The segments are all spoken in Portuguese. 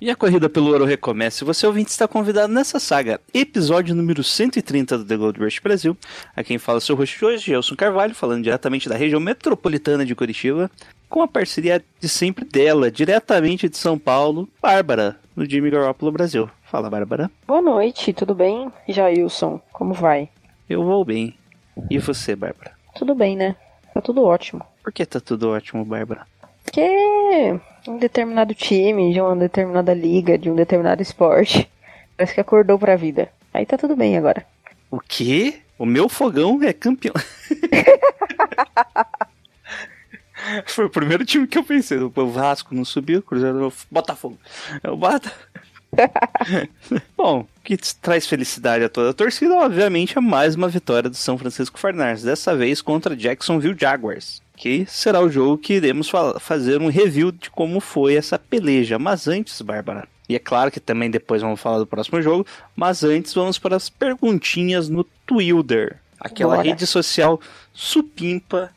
E a corrida pelo ouro recomeça. Você ouvinte está convidado nessa saga, episódio número 130 do The Gold Rush Brasil. A quem fala é seu host hoje, Gelson Carvalho, falando diretamente da região metropolitana de Curitiba, com a parceria de sempre dela, diretamente de São Paulo, Bárbara, no Jimmy Garoppolo Brasil. Fala, Bárbara. Boa noite, tudo bem? Jailson, como vai? Eu vou bem. E você, Bárbara? Tudo bem, né? Tá tudo ótimo. Por que tá tudo ótimo, Bárbara? Porque um determinado time, de uma determinada liga, de um determinado esporte, parece que acordou pra vida. Aí tá tudo bem agora. O quê? O meu fogão é campeão. Foi o primeiro time que eu pensei. O Vasco não subiu, o Cruzeiro. Botafogo. É o Bota. Bom, o que traz felicidade a toda a torcida, obviamente, é mais uma vitória do São Francisco Fernandes, dessa vez contra Jacksonville Jaguars, que será o jogo que iremos fa- fazer um review de como foi essa peleja. Mas antes, Bárbara, e é claro que também depois vamos falar do próximo jogo, mas antes vamos para as perguntinhas no Twitter, aquela Bora. rede social supimpa,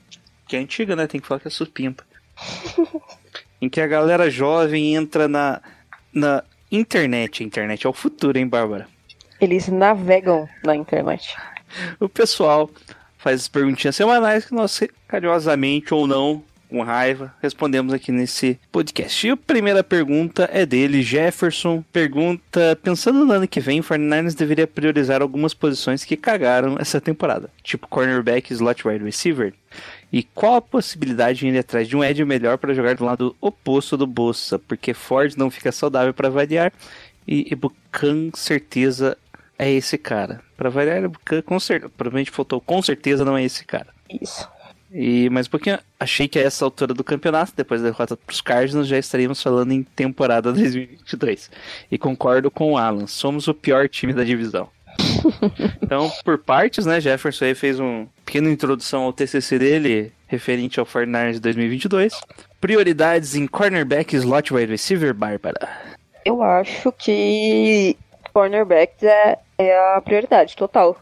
que é antiga, né? Tem que falar que é supimpa. em que a galera jovem entra na, na internet. A internet é o futuro, hein, Bárbara? Eles navegam na internet. O pessoal faz as perguntinhas semanais que nós, carinhosamente ou não, com raiva, respondemos aqui nesse podcast. E a primeira pergunta é dele, Jefferson. Pergunta: pensando no ano que vem, o 49ers deveria priorizar algumas posições que cagaram essa temporada, tipo cornerback e slot wide receiver. E qual a possibilidade de ir atrás de um edge melhor para jogar do lado oposto do Bossa? Porque Ford não fica saudável para variar e Ibukan certeza é esse cara. Para variar, Ibukan com certeza, provavelmente faltou com certeza não é esse cara. Isso. E mais um pouquinho, achei que a essa altura do campeonato, depois da derrota para os Cardinals, já estaríamos falando em temporada 2022. E concordo com o Alan, somos o pior time da divisão. então, por partes, né, Jefferson aí fez uma pequena introdução ao TCC dele, referente ao 49ers de 2022. Prioridades em cornerback, slot wide receiver, Bárbara. Eu acho que cornerbacks é, é a prioridade total.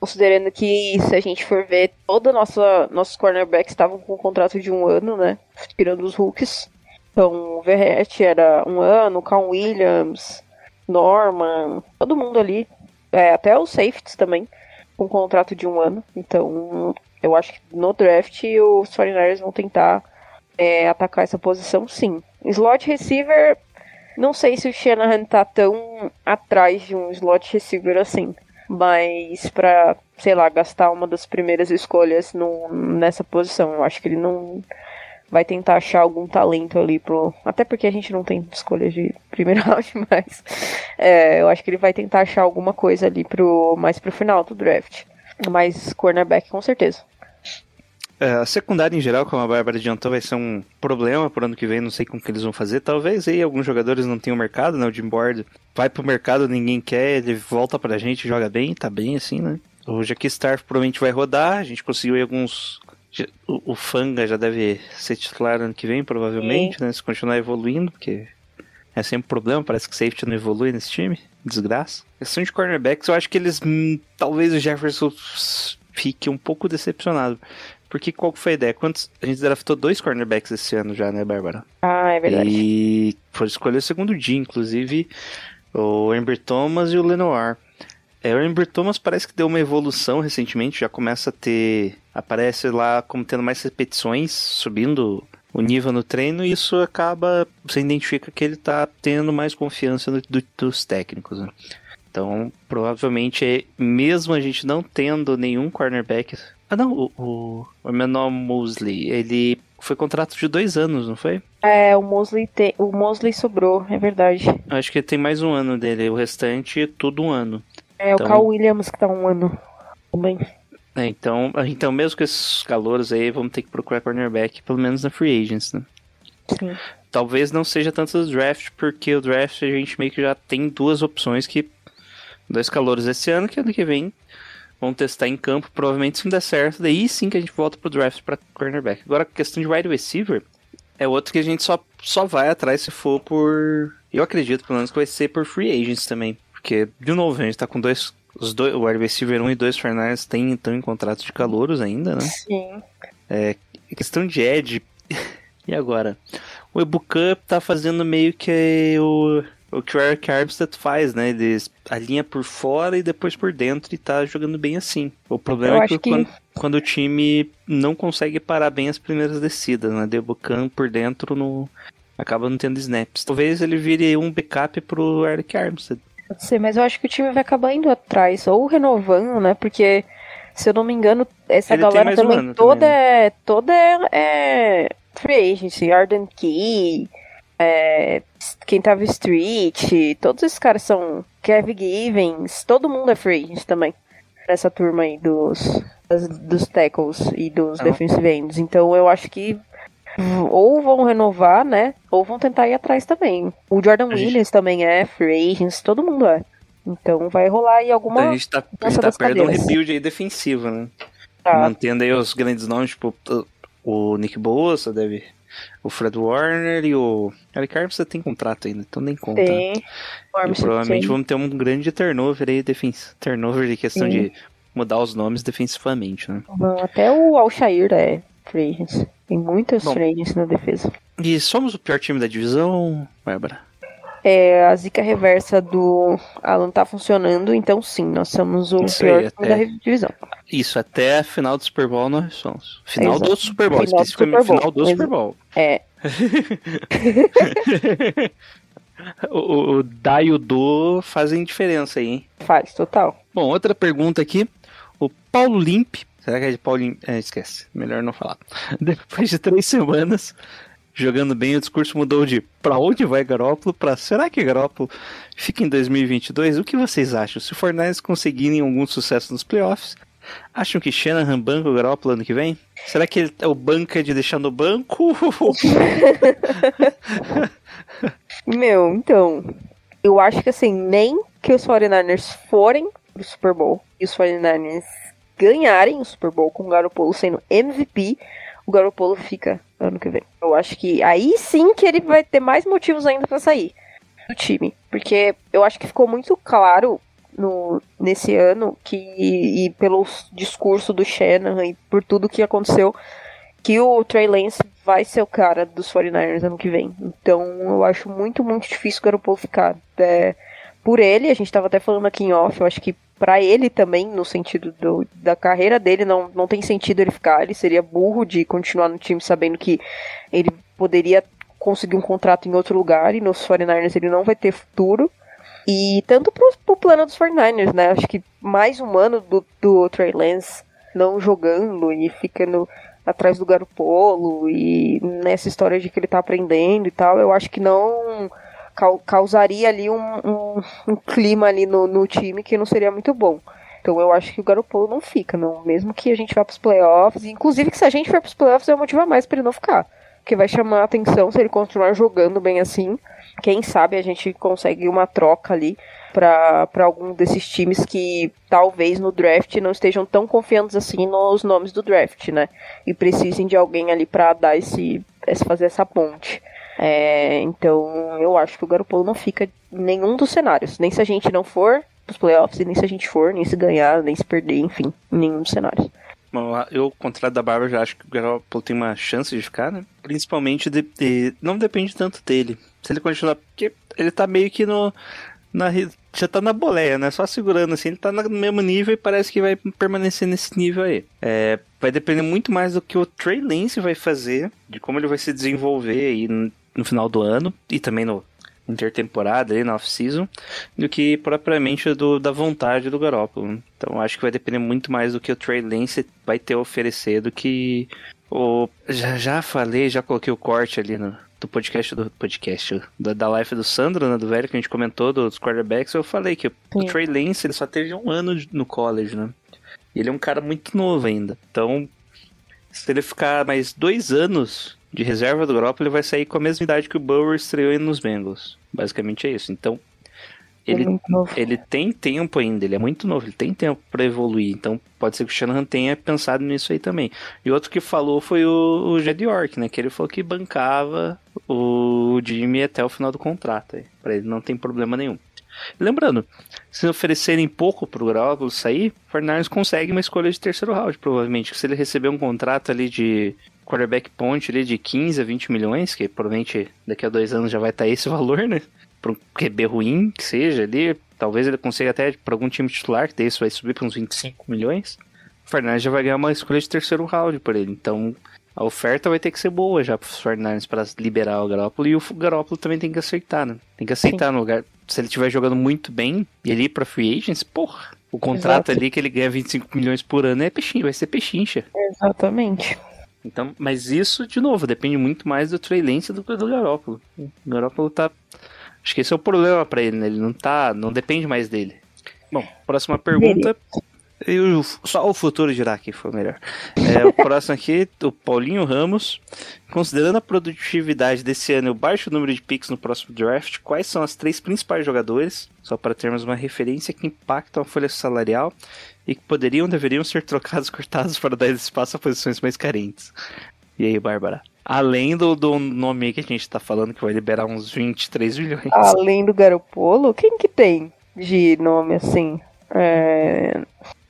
Considerando que se a gente for ver, toda nossa nossos cornerbacks estavam com um contrato de um ano, né? Tirando os rookies. Então, o Verrett era um ano, Cal Williams, Norman, todo mundo ali. É, até os safeties também, com um contrato de um ano. Então, eu acho que no draft os 49ers vão tentar é, atacar essa posição, sim. Slot receiver, não sei se o Shanahan tá tão atrás de um slot receiver assim. Mas pra, sei lá, gastar uma das primeiras escolhas no, nessa posição. Eu acho que ele não vai tentar achar algum talento ali pro. Até porque a gente não tem escolha de primeiro round, mas é, eu acho que ele vai tentar achar alguma coisa ali pro mais pro final do draft. Mas cornerback com certeza. É, a secundária em geral, como a Bárbara adiantou, vai ser um problema pro ano que vem, não sei como que eles vão fazer. Talvez aí alguns jogadores não tenham mercado, né? O Jim Board vai pro mercado, ninguém quer, ele volta pra gente, joga bem, tá bem assim, né? O Jaqui Star provavelmente vai rodar, a gente conseguiu aí alguns... O, o Fanga já deve ser titular ano que vem, provavelmente, né? Se continuar evoluindo, porque é sempre problema, parece que safety não evolui nesse time, desgraça. Questão de cornerbacks, eu acho que eles, hum, talvez o Jefferson fique um pouco decepcionado. Porque qual foi a ideia? Quantos, a gente draftou dois cornerbacks esse ano já, né, Bárbara? Ah, é verdade. E foi escolher o segundo dia, inclusive o Amber Thomas e o Lenoir. É, o Amber Thomas parece que deu uma evolução recentemente, já começa a ter. Aparece lá como tendo mais repetições, subindo o nível no treino, e isso acaba. Você identifica que ele tá tendo mais confiança no- do- dos técnicos, né? Então, provavelmente, é- mesmo a gente não tendo nenhum cornerback. Ah, não, o, o, o Menor Mosley, ele foi contrato de dois anos, não foi? É, o Mosley, tem, o Mosley sobrou, é verdade. Acho que tem mais um ano dele, o restante tudo um ano. É, Então- o Cal Williams que tá um ano também. É, então, então, mesmo com esses calouros aí, vamos ter que procurar cornerback, pelo menos na Free Agents, né? Sim. talvez não seja tanto do draft, porque o draft a gente meio que já tem duas opções que. Dois calouros esse ano, que ano que vem vão testar em campo, provavelmente se não der certo, daí sim que a gente volta pro draft para cornerback. Agora, a questão de wide receiver é outro que a gente só, só vai atrás se for por. Eu acredito, pelo menos, que vai ser por free agents também. Porque, de novo, a gente tá com dois. Os dois, o wide receiver 1 e 2 Fernandes têm então em contrato de calouros ainda, né? Sim. É, questão de Ed. e agora? O Ebucup tá fazendo meio que o, o que o Eric Armstead faz, né? Ele alinha por fora e depois por dentro e tá jogando bem assim. O problema Eu é que, que- Quando, quando o time não consegue parar bem as primeiras descidas, né? O Ebucam por dentro no, acaba não tendo snaps. Talvez ele vire um backup pro Eric Armstead. Pode ser, mas eu acho que o time vai acabar indo atrás, ou renovando, né? Porque, se eu não me engano, essa Ele galera um também ano toda também, né? é. Toda é, é free agency, Arden Key, é, quem tava Street, todos esses caras são Kevin Givens, todo mundo é free agent também. Nessa turma aí dos, dos tackles e dos Ah. defensive ends. Então eu acho que ou vão renovar, né? Ou vão tentar ir atrás também. O Jordan A gente- Williams também é, free agents, todo mundo é. Então vai rolar aí alguma. a gente tá, a gente tá perto de um rebuild aí defensivo, né? Tá, Mantendo aí os grandes nomes, tipo o Nick Bosa, deve. O Fred Warner e o. Eric Armstead tem contrato ainda, então nem conta. tem. E Armstead provavelmente tem. vamos ter um grande turnover aí, defens... turnover de questão Sim. de mudar os nomes defensivamente, né? Bom, Até o Alshair é free agents. Tem muitas Bom. free agents na defesa. E somos o pior time da divisão, Bárbara? É, a zica reversa do Alan tá funcionando, então sim, nós somos o Isso pior aí, até- da divisão. Isso, até a final do Super Bowl nós somos. Final Exato. do Super Bowl, Final do especificamente Super Bowl, final do. Super Bowl. É, o, o, Da e o Do fazem diferença aí, hein? faz, total. Bom, outra pergunta aqui. O Paulo Limp. Será que é de Paulo Limp? É, esquece. Melhor não falar. Depois de três semanas jogando bem, o discurso mudou de pra onde vai Garópolo pra será que Garópolo fica em 2022? O que vocês acham? Se Fortnite conseguirem algum sucesso nos playoffs, acham que Shanahan banca o Garópolo ano que vem? Será que ele, o banco é de deixar no banco? Meu, então, eu acho que assim, nem que os 49ers forem pro Super Bowl e os 49ers ganharem o Super Bowl com o Garoppolo sendo MVP, o Garoppolo fica ano que vem. Eu acho que aí sim que ele vai ter mais motivos ainda pra sair do time, porque eu acho que ficou muito claro no, nesse ano que e pelo discurso do Shanahan e por tudo que aconteceu que o Trey Lance vai ser o cara dos 49ers ano que vem. Então eu acho muito, muito difícil o Garoppolo ficar. É, por ele, a gente tava até falando aqui em off, eu acho que pra ele também, no sentido do- da carreira dele, não, não tem sentido ele ficar. Ele seria burro de continuar no time sabendo que ele poderia conseguir um contrato em outro lugar e nos 49ers ele não vai ter futuro. E tanto pro, pro plano dos 49ers, né? Acho que mais um ano do, do Trey Lance não jogando e ficando atrás do Garopolo e nessa história de que ele tá aprendendo e tal, eu acho que não causaria ali um, um- um clima ali no, no time que não seria muito bom. Então eu acho que o Garopolo não fica, não. Mesmo que a gente vá pros playoffs, inclusive que se a gente for pros playoffs é um motivo a mais pra ele não ficar. Porque vai chamar a atenção se ele continuar jogando bem assim. Quem sabe a gente consegue uma troca ali pra algum desses times que talvez no draft não estejam tão confiantes assim nos nomes do draft, né? E precisem de alguém ali pra dar esse fazer essa ponte. É, então eu acho que o Garoppolo não fica em nenhum dos cenários, nem se a gente não for pros playoffs, nem se a gente for, nem se ganhar, nem se perder, enfim, em nenhum dos cenários. Bom, eu, contrário da Bárbara, já acho que o Garoppolo tem uma chance de ficar, né? Principalmente, de, de- não depende tanto dele. Se ele continuar, porque ele tá meio que no... Na, já tá na boleia, né? Só segurando assim, ele tá no mesmo nível e parece que vai permanecer nesse nível aí. É, vai depender muito mais do que o Trey Lance vai fazer, de como ele vai se desenvolver aí no, final do ano e também no intertemporada aí na off-season, do que propriamente do, da vontade do Garoppolo. Então acho que vai depender muito mais do que o Trey Lance vai ter a oferecer do que o já, já falei, já coloquei o corte ali no do podcast do podcast da, da live do Sandro, né, do velho que a gente comentou dos quarterbacks, eu falei que o Sim. Trey Lance ele só teve um ano no college, né? E ele é um cara muito novo ainda. Então, se ele ficar mais dois anos de reserva do Garoppolo, ele vai sair com a mesma idade que o Burrow estreou nos Bengals. Basicamente é isso. Então, ele, é ele tem tempo ainda, ele é muito novo, ele tem tempo pra evoluir. Então, pode ser que o Shanahan tenha pensado nisso aí também. E outro que falou foi o, o Jed York, né? Que ele falou que bancava o Jimmy até o final do contrato. Pra ele não tem problema nenhum. Lembrando, se oferecerem pouco pro Garoppolo sair, o Fernandes consegue uma escolha de terceiro round, provavelmente. Se ele receber um contrato ali de quarterback point ali de 15 a 20 milhões, que provavelmente daqui a dois anos já vai estar esse valor, né? Para um QB ruim que seja ali, talvez ele consiga até para algum time titular, que daí isso vai subir para uns 25 milhões. O Fernandes já vai ganhar uma escolha de terceiro round por ele. Então a oferta vai ter que ser boa já para os Fernandes para liberar o Garoppolo e o Garoppolo também tem que aceitar, né? Tem que aceitar no lugar. Se ele estiver jogando muito bem e ele ir para free agents, porra, o contrato Exato. ali que ele ganha 25 milhões por ano é pechincha, vai ser pechincha. Exatamente. Então, mas isso, de novo, depende muito mais do Trey Lance do que do Garoppolo. O Garoppolo tá. Acho que esse é o problema pra ele, né? Ele não tá. Não depende mais dele. Bom, próxima pergunta. E o- só o futuro dirá que foi melhor. É, o próximo aqui, o Paulinho Ramos. Considerando a produtividade desse ano e o baixo número de picks no próximo draft, quais são as três principais jogadores, só para termos uma referência, que impactam a folha salarial e que poderiam deveriam ser trocados, cortados para dar espaço a posições mais carentes? E aí, Bárbara? Além do, do nome que a gente tá falando, que vai liberar uns 23 milhões. Além do Garopolo, quem que tem de nome assim? É...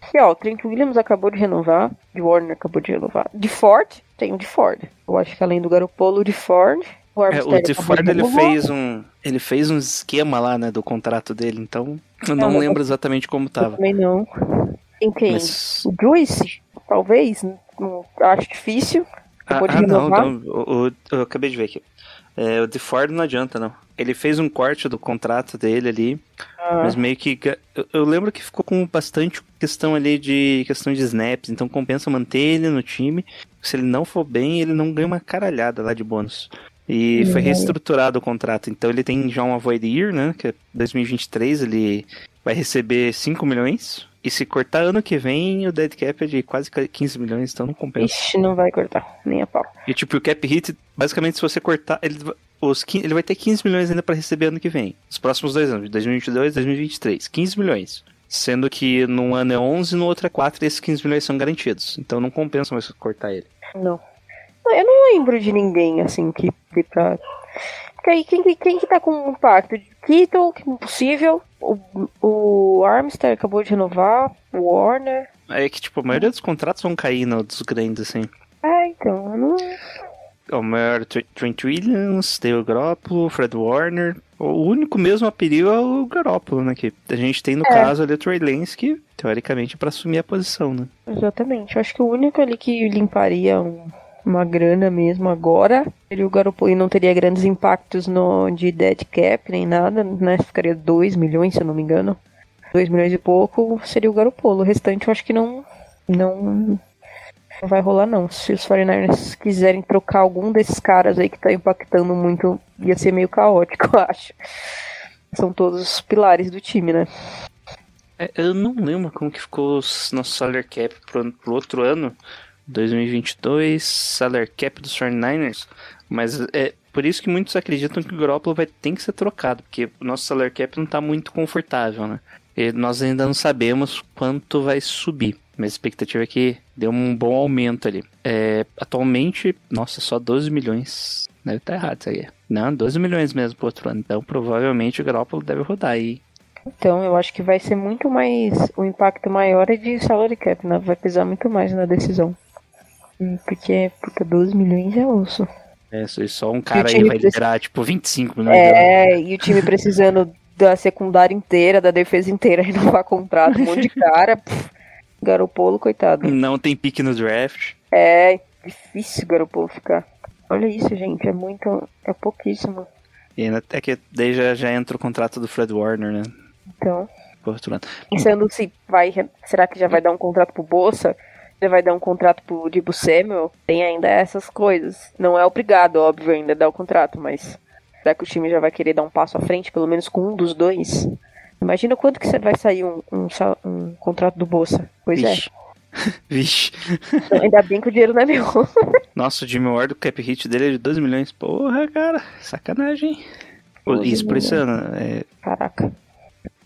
Aqui, ó, o Trent Williams acabou de renovar, de Warner acabou de renovar. De Ford, tem o de Ford. Eu acho que além do Garopolo, de Ford. O É, o de DeFord ele renovar. fez um. Ele fez um esquema lá, né, do contrato dele, então. Eu não mas- lembro exatamente como Eu tava. também não. Em quem? Mas. O Juice? Talvez? Não, acho difícil. Ah, ah, não, não, o, o- eu acabei de ver aqui. É, o DeFord não adianta, não. Ele fez um corte do contrato dele ali, Ah, mas meio que. Eu, eu lembro que ficou com bastante questão ali de questão de snaps, então compensa manter ele no time. Se ele não for bem, ele não ganha uma caralhada lá de bônus. E foi Uhum. reestruturado o contrato, então ele tem já uma void year, né? Que é 2023 ele vai receber 5 milhões. E se cortar ano que vem, o dead cap é de quase 15 milhões, então não compensa. Ixi, não vai cortar, nem a pau. E tipo, o cap hit, basicamente, se você cortar, ele, os, ele vai ter 15 milhões ainda pra receber ano que vem. Os próximos dois anos, 2022 e 2023. 15 milhões. Sendo que num ano é 11 no outro é 4 e esses 15 milhões são garantidos. Então não compensa mais cortar ele. Não. Eu não lembro de ninguém assim que, que tá. Porque aí, quem, quem que tá com impacto? Kittle, que é impossível. O, o Armstead acabou de renovar. O Warner. É que, tipo, a maioria dos contratos vão cair no, dos grandes, assim. É, então, eu não. O maior Tr- Trent Williams, Dale Garoppolo, Fred Warner. O único mesmo a perigo é o Garoppolo, né? Que a gente tem no É. caso ali o Trey Lance, que teoricamente é pra assumir a posição, né? Exatamente. Eu acho que o único ali que limparia um- uma grana mesmo agora seria o Garoppolo e não teria grandes impactos no, de dead cap nem nada, né? Ficaria 2 milhões, se eu não me engano. 2 milhões e pouco seria o Garoppolo. O restante eu acho que não. Não. Não vai rolar, não. Se os 49ers quiserem trocar algum desses caras aí que tá impactando muito, ia ser meio caótico, eu acho. São todos os pilares do time, né? É, eu não lembro como que ficou o nosso salary cap pro, pro outro ano, 2022, salary cap dos 49ers, mas é por isso que muitos acreditam que o Garoppolo vai ter que ser trocado, porque o nosso salary cap não tá muito confortável, né? E nós ainda não sabemos quanto vai subir, mas a expectativa é que dê um bom aumento ali. É, atualmente, nossa, só 12 milhões. Deve estar errado isso aí. Não, 12 milhões mesmo pro outro ano. Então, provavelmente o Garoppolo deve rodar aí. Então, eu acho que vai ser muito mais. O impacto maior é de salary cap, né? Vai pesar muito mais na decisão. Porque, porque 12 milhões é osso. É, só- um cara aí vai precisa- liberar, tipo, 25 milhões de. É, e o time precisando da secundária inteira, da defesa inteira, renovar contrato, um monte de cara. pff, Garopolo, coitado. Não tem pique no draft. É difícil Garopolo ficar. Olha isso, gente, é muito. É pouquíssimo. E até que daí já, já entra o contrato do Fred Warner, né? Então, pensando se vai. Será que já vai dar um contrato pro Bolsa? Já vai dar um contrato pro Dibu Samuel? Tem ainda essas coisas. Não é obrigado, óbvio, ainda dar o contrato, mas. Será que o time já vai querer dar um passo à frente, pelo menos com um dos dois? Imagina quanto que você vai sair um, um, um contrato do Bolsa. Pois é. Ixi. Vixe. Ainda bem que o dinheiro não é meu. Nossa, o Jimmy Ward, o cap hit dele é de 12 milhões. Porra, cara, sacanagem. Pô, 12 Isso, por isso é, Caraca.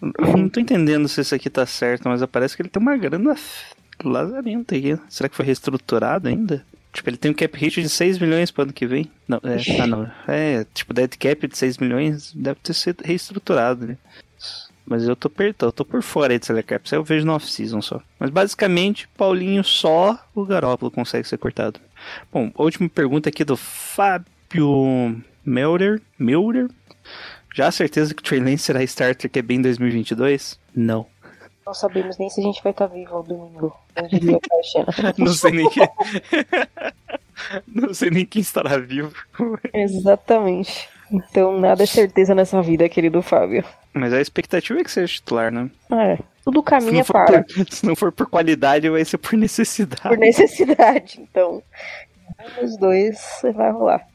eu não tô entendendo se isso aqui tá certo, mas parece que ele tem uma grana lazarenta aqui. Será que foi reestruturado ainda? Tipo, ele tem um cap hit de 6 milhões pro ano que vem. Não, é, ah, não. É, tipo, dead cap de 6 milhões deve ter sido reestruturado, né? Mas eu tô, per... eu tô por fora aí de salary cap, isso aí eu vejo no off-season só. Mas basicamente, Paulinho só o Garópolo consegue ser cortado. Bom, a última pergunta aqui do Fábio Melder. Melder? Já a certeza que o Trey Lance será starter QB em 2022? Não. Não sabemos nem se a gente vai estar vivo ao domingo. Não Xena. Não sei nem quem... Não sei nem quem estará vivo. Exatamente. Então, nada é certeza nessa vida, querido Fábio. Mas a expectativa é que seja titular, né? É, tudo Se caminha não, for para. por, se não for por qualidade, vai ser por necessidade. Por necessidade, então. Um dos dois vai rolar.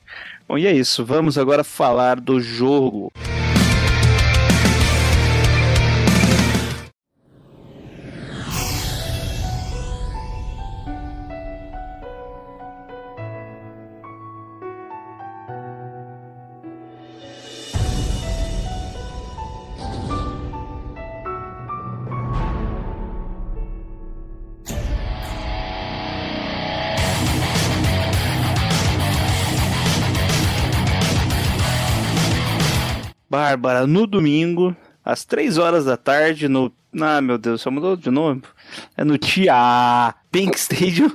Bom, e é isso. Vamos agora falar do jogo. Bárbara, no domingo, às 3 horas da tarde, no. Ah, meu Deus, só mudou de novo. É no Tia Pink Stadium.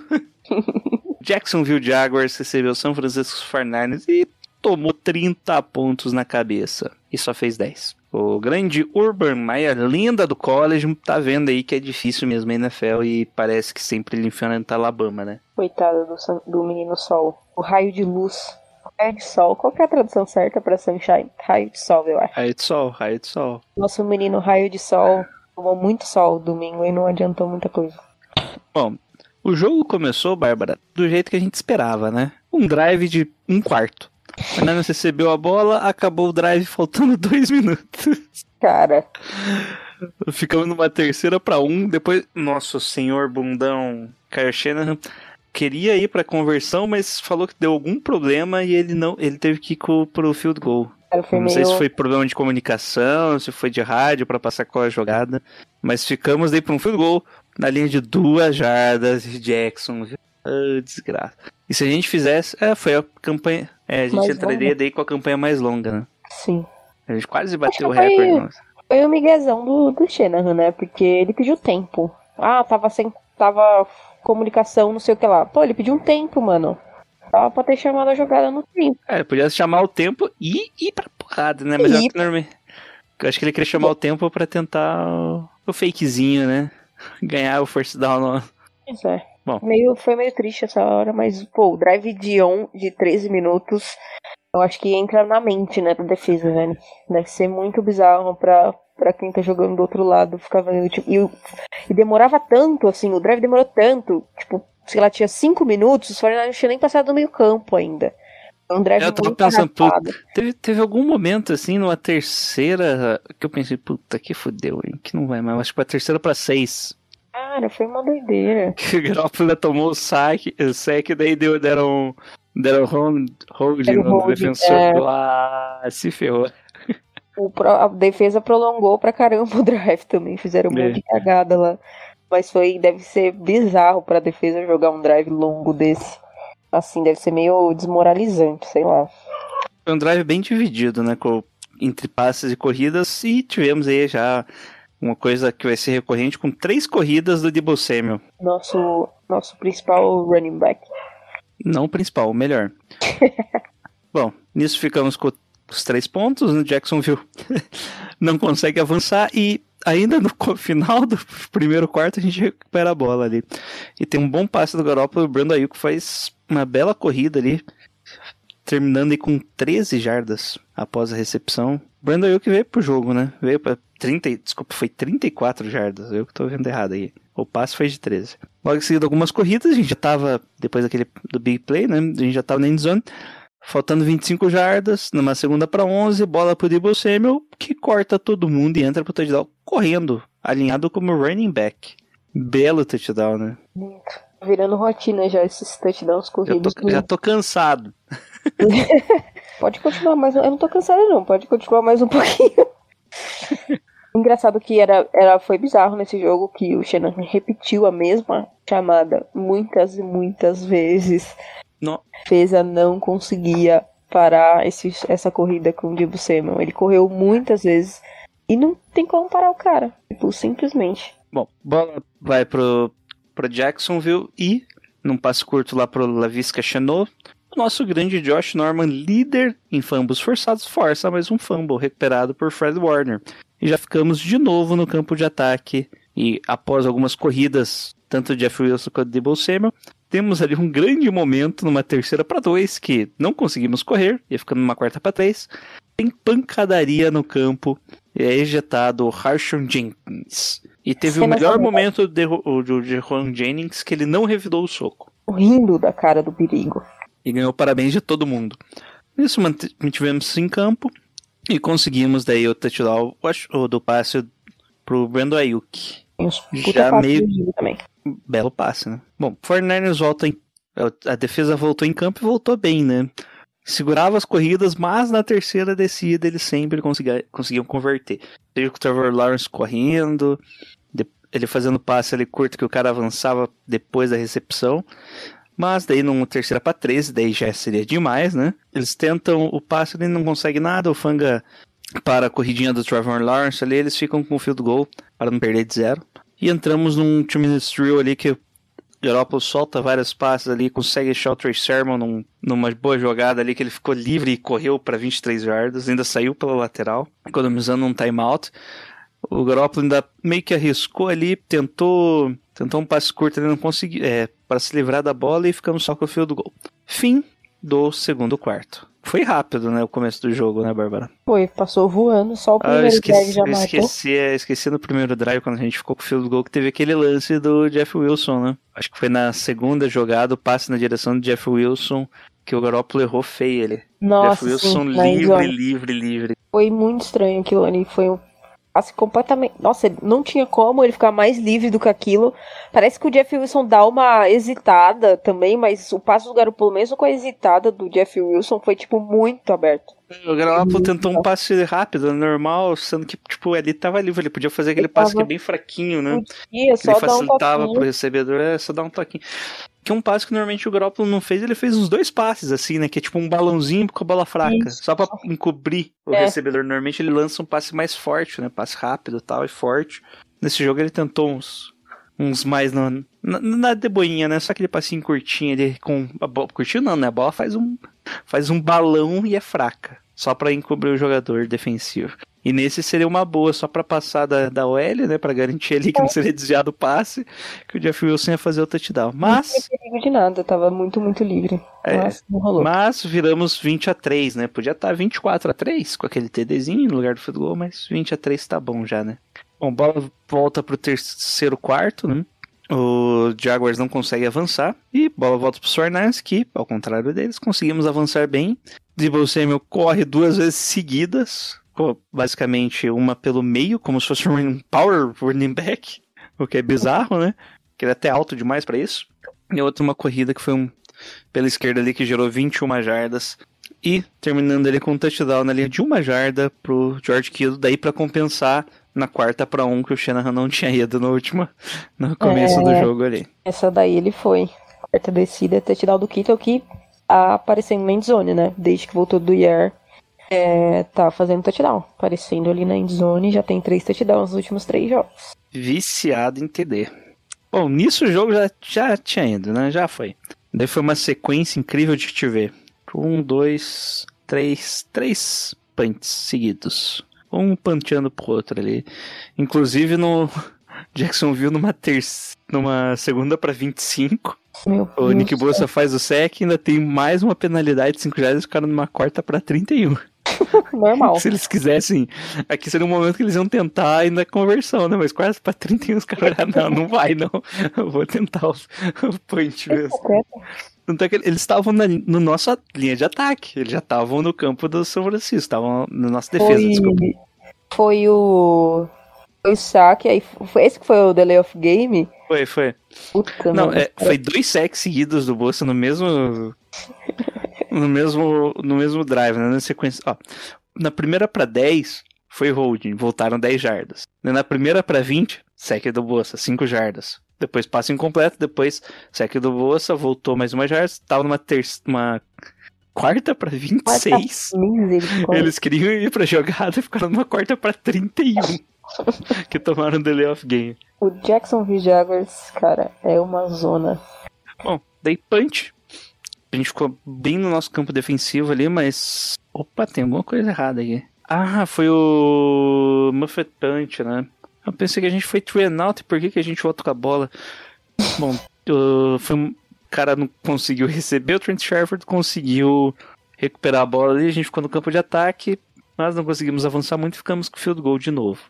Jacksonville Jaguars recebeu São Francisco 49ers e tomou 30 pontos na cabeça. E só fez 10. O grande Urban Meyer, lenda do college, tá vendo aí que é difícil mesmo a NFL e parece que sempre ele enfrenta Alabama, né? Coitado do, do menino sol. O raio de luz. Raio de sol. Qual que é a tradução certa pra sunshine? Raio de sol, eu acho. Raio de sol, raio de sol. Nosso menino raio de sol tomou muito sol domingo e não adiantou muita coisa. Bom, o jogo começou, Bárbara, do jeito que a gente esperava, né? Um drive de um quarto. O Fernandes recebeu a bola, acabou o drive faltando dois minutos. Cara, Ficamos numa terceira pra um. Depois, nosso senhor bundão Kyle Shanahan queria ir pra conversão, mas falou que deu algum problema e ele não, ele teve que ir pro field goal. foi não meio. sei se foi problema de comunicação, se foi de rádio pra passar qual a jogada, mas ficamos daí pra um field goal na linha de duas jardas de Jackson. Ah, desgraça. E se a gente fizesse, é, foi a campanha, é, a gente Mais entraria longa. daí com a campanha mais longa, né? Sim. A gente quase bateu o foi- recorde. nossa. Foi o miguezão do, do Shanahan, né? Porque ele pediu tempo. Ah, tava sem. Tava comunicação, não sei o que lá. Pô, ele pediu um tempo, mano. Tava pra ter chamado a jogada no tempo. É, podia chamar o tempo e ir pra porrada, né? Mas E eu, ir acho que norma- eu acho que ele queria chamar o tempo pra tentar o, o fakezinho, né? Ganhar o first down. No... Pois é. Bom. Meio, foi meio triste essa hora, mas, pô, o drive de, on, de 13 minutos, eu acho que entra na mente, né, da defesa, velho. Deve ser muito bizarro pra, pra quem tá jogando do outro lado ficar vendo, tipo, e, e demorava tanto, assim, o drive demorou tanto, tipo, sei lá, tinha 5 minutos, os 49ers não tinha nem passado do meio campo ainda. Um drive Eu tava pensando. Teve, teve algum momento, assim, numa terceira, que eu pensei, puta, que fudeu, hein? Que não vai mais. Acho que foi a terceira pra seis. Cara, foi uma doideira. Que o Garoppolo tomou o saque, o saque, daí deu, deram, deram hold, holding Deram no holding, defensor. é. Ah, se ferrou. O a defesa prolongou pra caramba o drive também, fizeram um É. monte de cagada lá. Mas foi, deve ser bizarro pra defesa jogar um drive longo desse. Assim, deve ser meio desmoralizante, sei lá. Foi um drive bem dividido, né? Com, entre passes e corridas. E tivemos aí já uma coisa que vai ser recorrente com três corridas do Debo Samuel. Nosso, nosso principal running back. Não o principal, o melhor. Bom, nisso ficamos com os três pontos. No Jacksonville não consegue avançar. E ainda no final do primeiro quarto a gente recupera a bola ali. E tem um bom passe do Garoppolo. O Brando Ayuk faz uma bela corrida ali. Terminando aí com 13 jardas após a recepção. Brandon Ayuk veio pro jogo, né? Veio pra 30, e- desculpa, foi 34 jardas. Eu que tô vendo errado aí. O passe foi de 13. Logo em seguida, algumas corridas. A gente já tava, depois daquele do big play, né? A gente já tava na endzone. Faltando 25 jardas, numa segunda para 11, bola pro Debo Samuel, que corta todo mundo e entra pro touchdown correndo, alinhado como running back. Belo touchdown, né? Virando rotina já esses touchdowns Já corridos. tô, já tô cansado. Pode continuar mais um. Eu não tô cansada, não. Pode continuar mais um pouquinho. Engraçado que era, era, foi bizarro nesse jogo que o Shannon repetiu a mesma chamada muitas e muitas vezes. Não. Feza não conseguia parar esse, essa corrida com o Dibu Samuel. Ele correu muitas vezes e não tem como parar o cara. Tipo, simplesmente. Bom, bola vai pro, pro Jacksonville e num passe curto lá pro Lavisca Chanot. O nosso grande Josh Norman, líder em fumbles forçados, força mais um fumble recuperado por Fred Warner. E já ficamos de novo no campo de ataque. E após algumas corridas, tanto Jeff Wilson quanto Debo Samuel, temos ali um grande momento numa terceira para dois que não conseguimos correr, ia ficando numa quarta para três. Tem pancadaria no campo, e é ejetado o Harshon Jenkins. E teve o melhor também. momento de, de, de Juan Jennings que ele não revidou o soco. Rindo da cara do perigo. E ganhou parabéns de todo mundo. Nisso mant- mantivemos em campo e conseguimos daí o touchdown do passe pro Brando Ayuk. Uns Já meio- também. Belo passe, né? Bom, 49ers volta em. A defesa voltou em campo e voltou bem, né? Segurava as corridas, mas na terceira descida eles sempre conseguia- conseguiam converter. Seja com o Trevor Lawrence correndo, ele fazendo passe ali curto que o cara avançava depois da recepção. Mas daí numa terceira para 13, daí já seria demais, né? Eles tentam o passe, ele não consegue nada, o Fanga para a corridinha do Trevor Lawrence ali, eles ficam com o field goal para não perder de zero. E entramos num two minutes drill ali que Garoppolo solta vários passes ali, consegue achar o Trey Sermon num- numa boa jogada ali que ele ficou livre e correu para 23 yardas, ainda saiu pela lateral, economizando um timeout. O Garoppolo ainda meio que arriscou ali, tentou, tentou um passe curto, ele não conseguiu, é, para se livrar da bola e ficamos só com o field goal. Fim do segundo quarto. Foi rápido, né, o começo do jogo, né, Bárbara? Foi, passou voando, só o Ah, primeiro drive esqueci, já eu matou. esqueci, é, esqueci no primeiro drive, quando a gente ficou com o field goal, que teve aquele lance do Jeff Wilson, né? Acho que foi na segunda jogada, o passe na direção do Jeff Wilson, que o Garoppolo errou feio ele. Nossa, Jeff Wilson sim, livre, endzone. livre, livre. Foi muito estranho aquilo ali. Foi um passe completamente. Nossa, não tinha como ele ficar mais livre do que aquilo. Parece que o Jeff Wilson dá uma hesitada também, mas o passe do Garoppolo, mesmo com a hesitada do Jeff Wilson, foi tipo muito aberto. O Garoppolo tentou um passe rápido, normal, sendo que, tipo, ele tava livre, ele podia fazer aquele Ele passe que é bem fraquinho, né? É Que ele só dar um facilitava pro recebedor, é só dar um toquinho. Que um passe que normalmente o Garoppolo não fez, ele fez uns dois passes, assim, né? Que é tipo um balãozinho com a bola fraca. Isso. Só pra encobrir o É. recebedor. Normalmente ele lança um passe mais forte, né? Passe rápido e tal, e forte. Nesse jogo ele tentou uns, uns mais na, na, na deboinha, né? Só aquele passinho curtinho ali com a bola. Curtinho não, né? A bola faz um, faz um balão e é fraca. Só pra encobrir o jogador defensivo. E nesse seria uma boa, só pra passar da, da OL, né? Pra garantir ali que não seria desviado o passe, que o Jeff Wilson ia fazer o touchdown. Não Mas, tinha perigo de nada, tava muito, muito livre. É. Mas não rolou. mas viramos 20 a 3, né? Podia estar 24 a 3 com aquele TDzinho no lugar do field goal, mas 20 a 3 tá bom já, né? Bom, bola volta pro terceiro quarto, né? O Jaguars não consegue avançar. E bola volta pro Sornais, que, ao contrário deles, conseguimos avançar bem. Debo Samuel corre duas vezes seguidas. Basicamente, uma pelo meio, como se fosse um power running back. O que é bizarro, né? Que ele é até alto demais pra isso. E outra uma corrida que foi um pela esquerda ali que gerou 21 jardas. E terminando ali com um touchdown na linha de uma jarda pro George Kittle, daí pra compensar na quarta pra um que o Shanahan não tinha ido no último, no começo do É. jogo ali. Essa daí ele foi. Quarta descida, touchdown do Kittle que tá aparecendo na endzone, né? Desde que voltou do Year. É, tá fazendo touchdown. Aparecendo ali na endzone, já tem três touchdowns nos últimos três jogos. Viciado em TD. Bom, nisso o jogo já, já tinha ido, né? Já foi. Daí foi uma sequência incrível de te ver. Um, dois, três, três punts seguidos. Um panteando pro outro ali. Inclusive no Jacksonville numa terça, numa segunda pra 25. Meu O Nick do Bosa faz o sec e ainda tem mais uma penalidade de 5 jardas, o cara numa quarta pra 31. Normal. Se eles quisessem, aqui seria um momento que eles iam tentar ainda conversão, né? Mas quase pra 31 os caras olharam, não, não vai não. Eu vou tentar o, o point mesmo. Tanto é que eles estavam na no nossa linha de ataque, eles já estavam no campo do São Francisco, estavam na nossa defesa, Foi, desculpa. foi o. Foi o saque, aí foi esse que foi o delay of game. Foi, foi. Puta, Não, é, foi dois sacks seguidos do Bolsa no mesmo. No mesmo, no mesmo drive, né? Na sequência. Ó, na primeira pra 10 foi holding, voltaram 10 jardas. Na primeira pra 20, sec do Bolsa, 5 jardas. Depois passe incompleto, depois sec do Bolsa, voltou mais uma jarda, tava numa terça, uma quarta pra 26. Misericórdia. Eles queriam ir pra jogada e ficaram numa quarta pra 31. que tomaram delay of game. O Jacksonville Jaguars, cara, é uma zona. Bom, daí punch. A gente ficou bem no nosso campo defensivo ali, mas. Opa, tem alguma coisa errada aqui. Ah, foi o Muffet Punch, né? Eu pensei que a gente foi e por que, que a gente volta com a bola? Bom, uh, foi um o cara não conseguiu receber, o Trent Sherford conseguiu recuperar a bola ali, a gente ficou no campo de ataque, mas não conseguimos avançar muito, ficamos com o field goal de novo.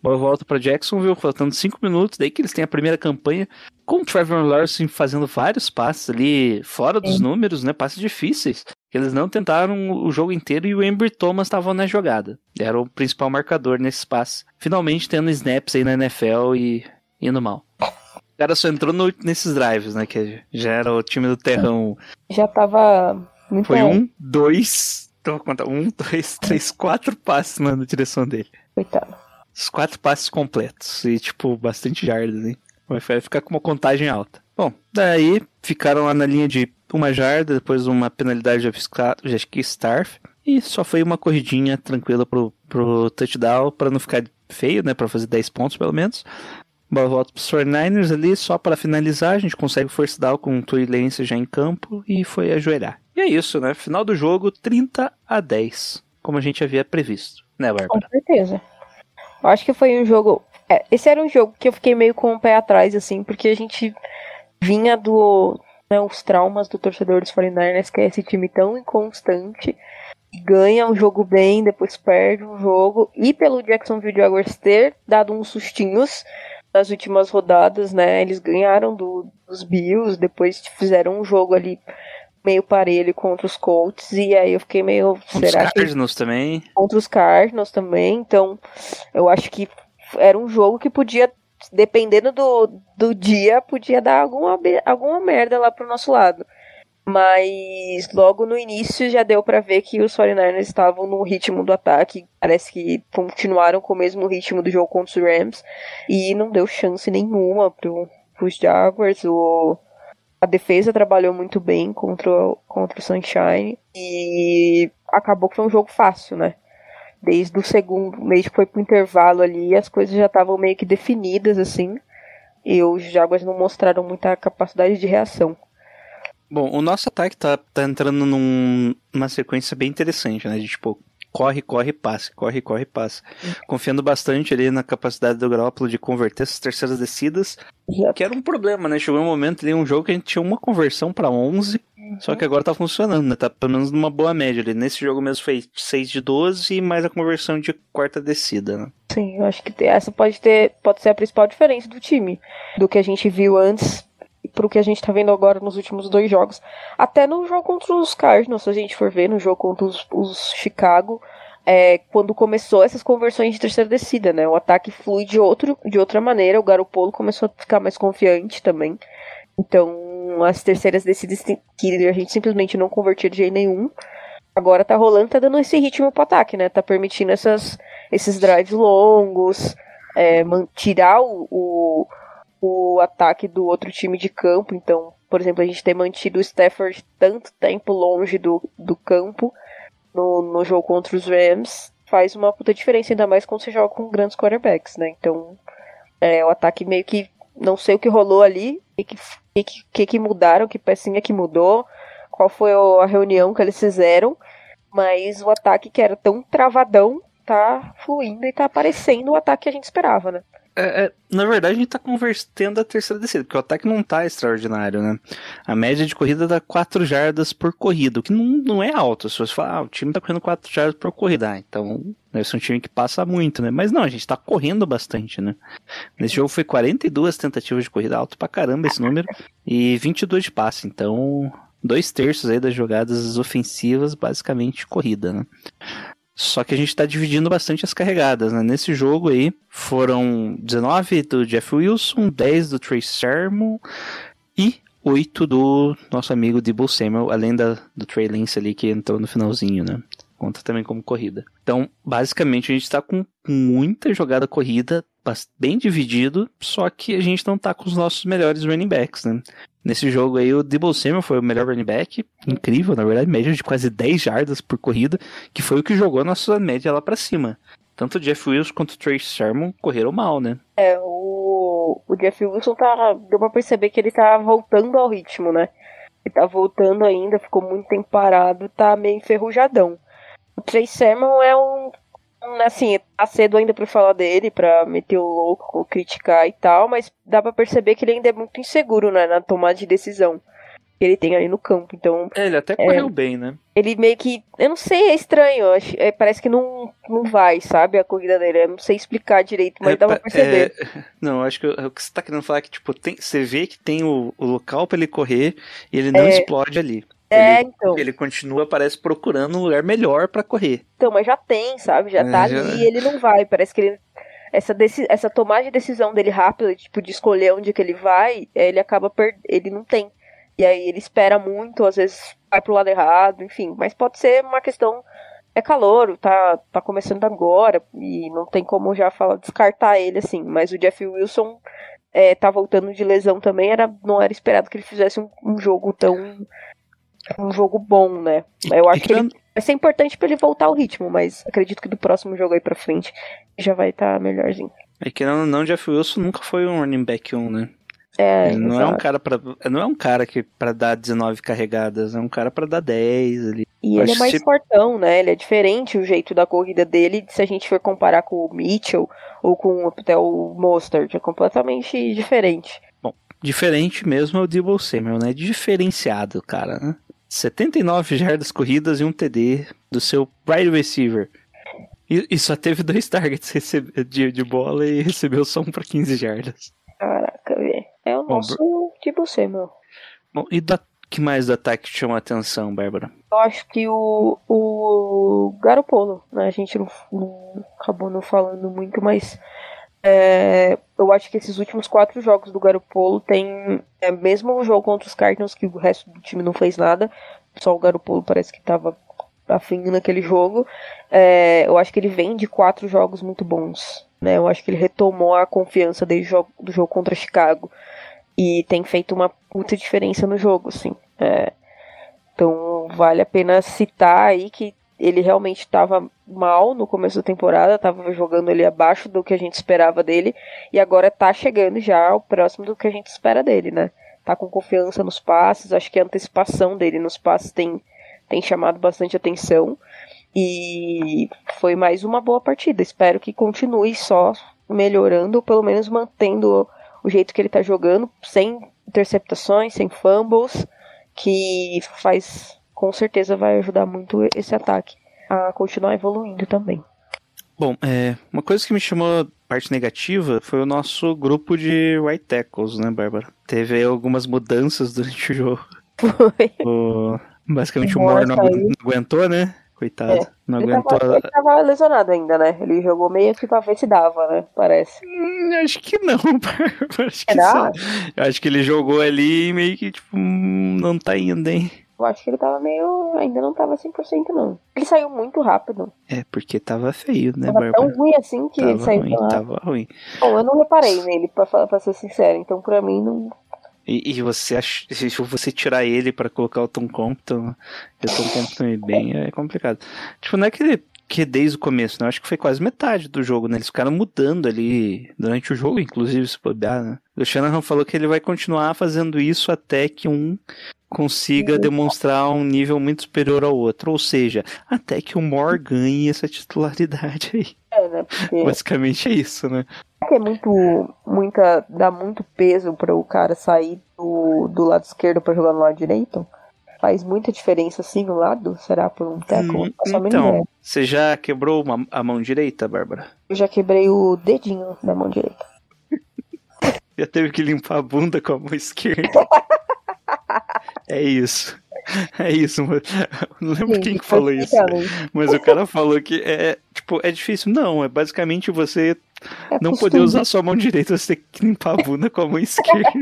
Bola volta para Jacksonville, faltando 5 minutos, daí que eles têm a primeira campanha, com o Trevor Lawrence fazendo vários passes ali fora dos números, né? Passes difíceis. Eles não tentaram o jogo inteiro e o Embry Thomas estava na jogada. Era o principal marcador nesses passes. Finalmente tendo snaps aí na NFL e indo mal. O cara só entrou no- nesses drives, né? Que já era o time do terrão. Já tava muito Foi um, dois. Então, vou contar. Um, dois, três, quatro passes na direção dele. coitado. Os quatro passes completos. E, tipo, bastante jardas, hein? Vai ficar com uma contagem alta. Bom, daí ficaram lá na linha de uma jarda, depois uma penalidade de que Starf. E só foi uma corridinha tranquila pro, pro touchdown, pra não ficar feio, né? Pra fazer 10 pontos pelo menos. Bola volta pros 49ers ali, só para finalizar, a gente consegue force down com o Tory Lance já em campo e foi ajoelhar. E é isso, né? Final do jogo, 30 a 10, como a gente havia previsto, né, Com Bárbara? certeza. Eu acho que foi um jogo. É, esse era um jogo que eu fiquei meio com o pé atrás, assim, porque a gente vinha do. Né, os traumas do torcedor dos 49ers, que é esse time tão inconstante. Ganha um jogo bem, depois perde um jogo. E pelo Jacksonville Jaguars ter dado uns sustinhos nas últimas rodadas, né? Eles ganharam do- dos Bills, depois fizeram um jogo ali meio parelho contra os Colts. E aí eu fiquei meio. Os Será que Cardinals também. contra os Cardinals também, então eu acho que era um jogo que podia, dependendo do, do dia, podia dar alguma, alguma merda lá pro nosso lado. Mas logo no início já deu pra ver que os 49ers estavam no ritmo do ataque. Parece que continuaram com o mesmo ritmo do jogo contra os Rams. E não deu chance nenhuma pro, pros Jaguars. O, a defesa trabalhou muito bem contra, contra o Sunshine. E acabou que foi um jogo fácil, né? Desde o segundo, desde que foi pro intervalo ali, as coisas já estavam meio que definidas, assim. E os Jaguars não mostraram muita capacidade de reação. Bom, o nosso ataque tá, tá entrando num- numa sequência bem interessante, né? De tipo, corre, corre, passe, corre, corre, passe. Confiando bastante ali na capacidade do Garoppolo de converter essas terceiras descidas, que era um problema, né? Chegou um momento ali, um jogo que a gente tinha uma conversão pra 11, só que agora tá funcionando, né? Tá pelo menos numa boa média ali. Nesse jogo mesmo foi 6 de 12 e mais a conversão de quarta descida, né? Sim, eu acho que essa pode ter, pode ser a principal diferença do time, do que a gente viu antes pro que a gente tá vendo agora nos últimos dois jogos. Até no jogo contra os Cardinals, se a gente for ver, no jogo contra os, os Chicago, é, quando começou essas conversões de terceira descida, né? O ataque flui de, outro, de outra maneira, o Garopolo começou a ficar mais confiante também. Então, as terceiras descidas que a gente simplesmente não convertia de jeito nenhum. Agora tá rolando, tá dando esse ritmo pro ataque, né? Tá permitindo essas, esses drives longos, é, tirar o, o, o ataque do outro time de campo. Então, por exemplo, a gente ter mantido o Stafford tanto tempo longe do, do campo no, no jogo contra os Rams faz uma puta diferença, ainda mais quando você joga com grandes quarterbacks, né? Então, é, o ataque meio que. Não sei o que rolou ali, o que, que, que, que mudaram, que pecinha que mudou, qual foi a reunião que eles fizeram, mas o ataque que era tão travadão tá fluindo e tá aparecendo o ataque que a gente esperava, né? É, é, na verdade, a gente tá convertendo a terceira descida, porque o ataque não tá extraordinário, né? A média de corrida dá 4 jardas por corrida, o que não, não é alto. Se você falar, ah, o time tá correndo 4 jardas por corrida, ah, então deve ser um time que passa muito, né? Mas não, a gente tá correndo bastante, né? Nesse jogo foi 42 tentativas de corrida, alto pra caramba esse número, e 22 de passe, então dois terços aí das jogadas ofensivas, basicamente corrida, né? Só que a gente tá dividindo bastante as carregadas, né? Nesse jogo aí, foram 19 do Jeff Wilson, 10 do Trace Sermon e 8 do nosso amigo Debo Samuel, além da, do Trey Lance ali que entrou no finalzinho, né? Conta também como corrida. Então, basicamente, a gente tá com muita jogada corrida, bem dividido, só que a gente não tá com os nossos melhores running backs, né? Nesse jogo aí, o Debo Samuel foi o melhor running back, incrível, na verdade, média de quase 10 jardas por corrida, que foi o que jogou a nossa média lá pra cima. Tanto o Jeff Wilson quanto o Trace Sermon correram mal, né? É, o, o Jeff Wilson tá. Deu pra perceber que ele tá voltando ao ritmo, né? Ele tá voltando ainda, ficou muito tempo parado, tá meio enferrujadão. O Trey Sermon é um. Assim, tá cedo ainda pra falar dele, pra meter o louco, criticar e tal, mas dá pra perceber que ele ainda é muito inseguro, né? Na tomada de decisão que ele tem ali no campo. Então, É, ele até correu bem, né? ele meio que. Eu não sei, é estranho. acho- é, parece que não, não vai, sabe? A corrida dele. Eu não sei explicar direito, mas É, dá pra perceber. é, não, acho que o o que você tá querendo falar é que, tipo, tem, você vê que tem o, o local pra ele correr e ele não É. explode ali. É, ele, então. ele continua, parece, procurando um lugar melhor pra correr. Então, mas já tem, sabe? Já É, tá já- ali e ele não vai. Parece que ele. Essa, deci- essa tomada de decisão dele rápida, tipo, de escolher onde que ele vai, é, ele acaba per... ele não tem. E aí ele espera muito, às vezes vai pro lado errado, enfim. Mas pode ser uma questão. É calor, tá, tá começando agora, e não tem como já falar, descartar ele assim. Mas o Jeff Wilson é, tá voltando de lesão também, era, não era esperado que ele fizesse um, um jogo tão. Um jogo bom, né? Eu acho que ele Vai ser importante pra ele voltar ao ritmo, mas acredito que do próximo jogo aí pra frente já vai estar melhorzinho. É que não, não, Jeff Wilson nunca foi um running back 1, né? É, Ele não é um cara para não é um cara que para dar 19 carregadas, é um cara pra dar 10 ali. E ele é mais que- fortão, né? Ele é diferente o jeito da corrida dele, se a gente for comparar com o Mitchell ou com até o Mostert, é completamente diferente. Diferente mesmo é o Debo Samuel, né? Diferenciado, cara, né? 79 jardas corridas e um TD do seu wide receiver. E, e só teve dois targets de, de bola e recebeu só um pra 15 jardas. Caraca, velho. É o Bom, nosso tipo C, meu. Bom, e da, que mais do ataque te chama a atenção, Bárbara? Eu acho que o, o Garopolo, né? A gente não, não- acabou não falando muito, mas é, eu acho que esses últimos quatro jogos do Garopolo tem. É, mesmo o jogo contra os Cardinals, que o resto do time não fez nada, só o Garopolo parece que tava afim naquele jogo. é, eu acho que ele vem de quatro jogos muito bons. Né? Eu acho que ele retomou a confiança desde jogo, do jogo contra Chicago. E tem feito uma puta diferença no jogo, assim. É, então vale a pena citar aí que ele realmente estava mal no começo da temporada, estava jogando ele abaixo do que a gente esperava dele, e agora tá chegando já ao próximo do que a gente espera dele, né? Tá com confiança nos passes, acho que a antecipação dele nos passes tem, tem chamado bastante atenção. E foi mais uma boa partida. Espero que continue só melhorando, ou pelo menos mantendo o jeito que ele tá jogando, sem interceptações, sem fumbles, que faz com certeza vai ajudar muito esse ataque a continuar evoluindo também. Bom, é, uma coisa que me chamou parte negativa foi o nosso grupo de right tackles, né, Bárbara? Teve algumas mudanças durante o jogo. Foi. O- basicamente O Moore não, não aguentou, né? Coitado. É, Não Ele aguentou. tava, ele tava lesionado ainda, né? Ele jogou meio que pra ver se dava, né? Parece. Hum, acho que não, Bárbara. Acho que, só- acho que ele jogou ali e meio que, tipo, hum, não tá indo, hein? Eu acho que ele tava meio. Ainda não tava 100% não. Ele saiu muito rápido. É, porque tava feio, né, tava tão ruim assim que ele Tava saiu ruim, tava ruim. Bom, eu não reparei nele, pra, falar- pra ser sincero. Então, pra mim, não. E, e você ach... se você tirar ele pra colocar o Tom Compton, e o Tom Compton ir bem, é complicado. Tipo, não é que ele que desde o começo, né? Eu acho que foi quase metade do jogo, né? Eles ficaram mudando ali durante o jogo, inclusive, se bobear, né? O Shanahan falou que ele vai continuar fazendo isso até que um consiga demonstrar um nível muito superior ao outro. Ou seja, até que o Moore ganhe essa titularidade aí. É, né? Porque Basicamente é isso, né? é muito. Muita. dá muito peso para o cara sair do, do lado esquerdo pra jogar no lado direito. Faz muita diferença assim no lado? Será por um teco? Hum, então, você já quebrou uma- a mão direita, Bárbara? Eu já quebrei o dedinho da mão direita. Já teve que limpar a bunda com a mão esquerda. é isso. É isso, mano. Não lembro Sim, quem que falou isso. Mas o cara falou que é, tipo, é difícil. Não, é basicamente você É não poder usar sua mão direita, você tem que limpar a bunda com a mão esquerda.